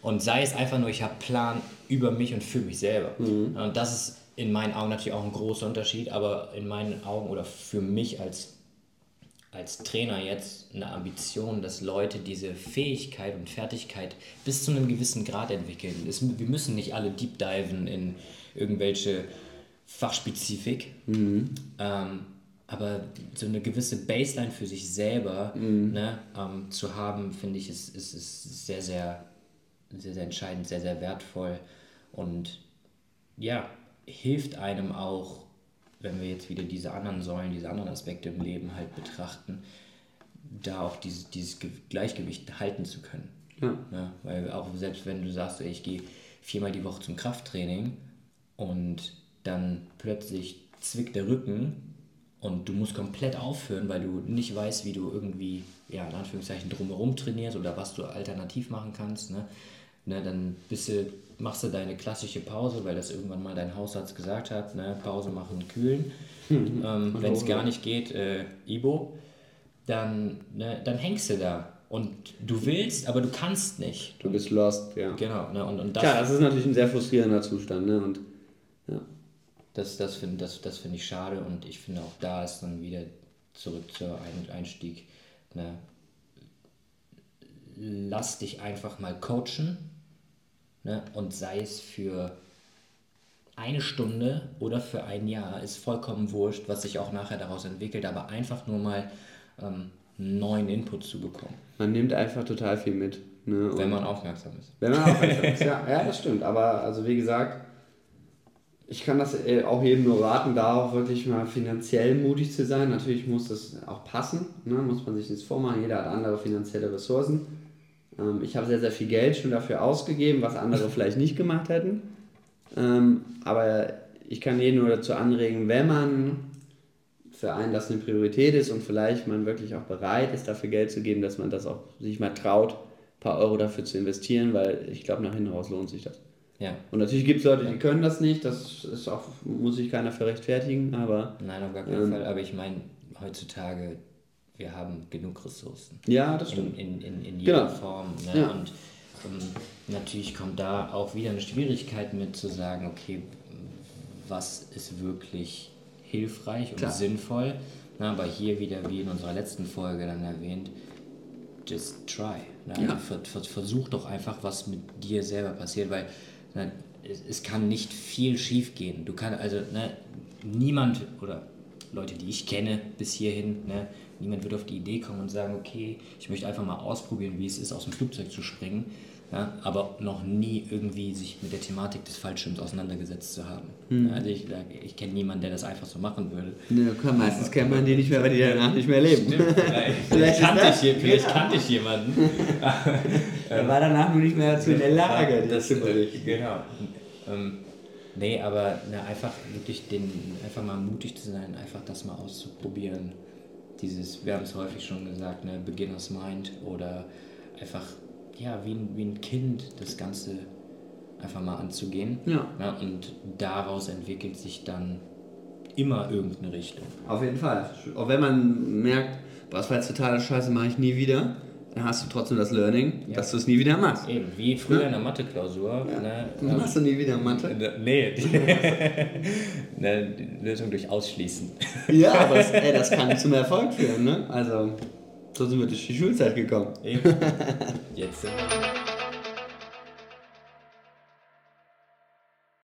Und sei es einfach nur, ich habe Plan über mich und für mich selber. Mhm. Und das ist in meinen Augen natürlich auch ein großer Unterschied, aber in meinen Augen oder für mich als, als Trainer jetzt eine Ambition, dass Leute diese Fähigkeit und Fertigkeit bis zu einem gewissen Grad entwickeln. wir müssen nicht alle deep diven in irgendwelche Fachspezifik. Mhm. Ähm, aber so eine gewisse Baseline für sich selber mhm. ne, ähm, zu haben, finde ich, ist, ist, ist sehr, sehr, sehr, sehr entscheidend, sehr, sehr wertvoll und ja, hilft einem auch, wenn wir jetzt wieder diese anderen Säulen, diese anderen Aspekte im Leben halt betrachten, da auch dieses, dieses Gleichgewicht halten zu können. Ja. ja. weil auch selbst wenn du sagst, ich gehe viermal die Woche zum Krafttraining und dann plötzlich zwickt der Rücken und du musst komplett aufhören, weil du nicht weißt, wie du irgendwie, ja, in Anführungszeichen drumherum trainierst oder was du alternativ machen kannst, ne? Ne, dann bist du, machst du deine klassische Pause, weil das irgendwann mal dein Hausarzt gesagt hat, ne? Pause machen, kühlen. Mhm. Ähm, Wenn es gar nicht geht, äh, Ibo, dann, ne, dann hängst du da. Und du willst, aber du kannst nicht. Du bist lost, ja. Genau. Ne, und, und das, Klar, das ist natürlich ein sehr frustrierender Zustand. Ne? Und, ja. Das, das finde das, das find ich schade und ich finde auch da ist dann wieder zurück zur Einstieg. Ne, lass dich einfach mal coachen ne, und sei es für eine Stunde oder für ein Jahr, ist vollkommen wurscht, was sich auch nachher daraus entwickelt, aber einfach nur mal ähm, neuen Input zu bekommen. Man nimmt einfach total viel mit. Ne? Wenn man aufmerksam ist. Wenn man aufmerksam ist, ja, ja, das stimmt. Aber also wie gesagt, ich kann das äh, auch jedem nur raten, da auch wirklich mal finanziell mutig zu sein. Natürlich muss das auch passen, ne? muss man sich das vormachen. Jeder hat andere finanzielle Ressourcen. Ähm, ich habe sehr, sehr viel Geld schon dafür ausgegeben, was andere vielleicht nicht gemacht hätten. Ähm, aber ich kann jeden nur dazu anregen, wenn man für einen das eine Priorität ist und vielleicht man wirklich auch bereit ist, dafür Geld zu geben, dass man das auch sich mal traut, ein paar Euro dafür zu investieren, weil ich glaube, nach hinten raus lohnt sich das. Ja. Und natürlich gibt es Leute, die können das nicht, das ist auch, muss sich keiner für rechtfertigen, aber. Nein, auf gar keinen ähm, Fall. Aber ich meine, heutzutage, wir haben genug Ressourcen. Ja, das stimmt. In, in, in jeder genau. Form. Ne? Ja. Und ähm, natürlich kommt da auch wieder eine Schwierigkeit mit zu sagen, okay, was ist wirklich hilfreich und Klar. sinnvoll. Na, aber hier wieder, wie in unserer letzten Folge dann erwähnt, just try. Ne? Ja. Versuch doch einfach, was mit dir selber passiert, weil Ne, es kann nicht viel schief gehen. Du kannst also ne, niemand oder Leute, die ich kenne bis hierhin, ne, niemand wird auf die Idee kommen und sagen, okay, ich möchte einfach mal ausprobieren, wie es ist, aus dem Flugzeug zu springen, ja, aber noch nie irgendwie sich mit der Thematik des Fallschirms auseinandergesetzt zu haben. Hm. Also ich, ich kenne niemanden, der das einfach so machen würde. Ja, komm, meistens kennt man die nicht mehr, weil die danach nicht mehr leben. Stimmt, vielleicht, vielleicht, kannte, ich, vielleicht kannte ich jemanden. er war danach nur nicht mehr dazu in der Lage, das, das zu berichten. Genau. Ähm, Nee, aber ne, einfach wirklich den, einfach mal mutig zu sein, einfach das mal auszuprobieren. Dieses, wir haben es häufig schon gesagt, ne, Beginner's Mind oder einfach, ja, wie ein, wie ein Kind das Ganze einfach mal anzugehen. Ja. Ne, und daraus entwickelt sich dann immer irgendeine Richtung. Auf jeden Fall. Auch wenn man merkt, boah, das war jetzt total scheiße, mache ich nie wieder, hast du trotzdem das Learning, Ja. dass du es nie wieder machst. Eben, wie früher Ja. in der Mathe-Klausur. Ne, Dann machst du nie wieder Mathe. nee, ne, die Lösung durch Ausschließen. Ja, aber das, ey, das kann zum Erfolg führen, ne? Also, so sind wir durch die Schulzeit gekommen. Eben. Jetzt sind wir.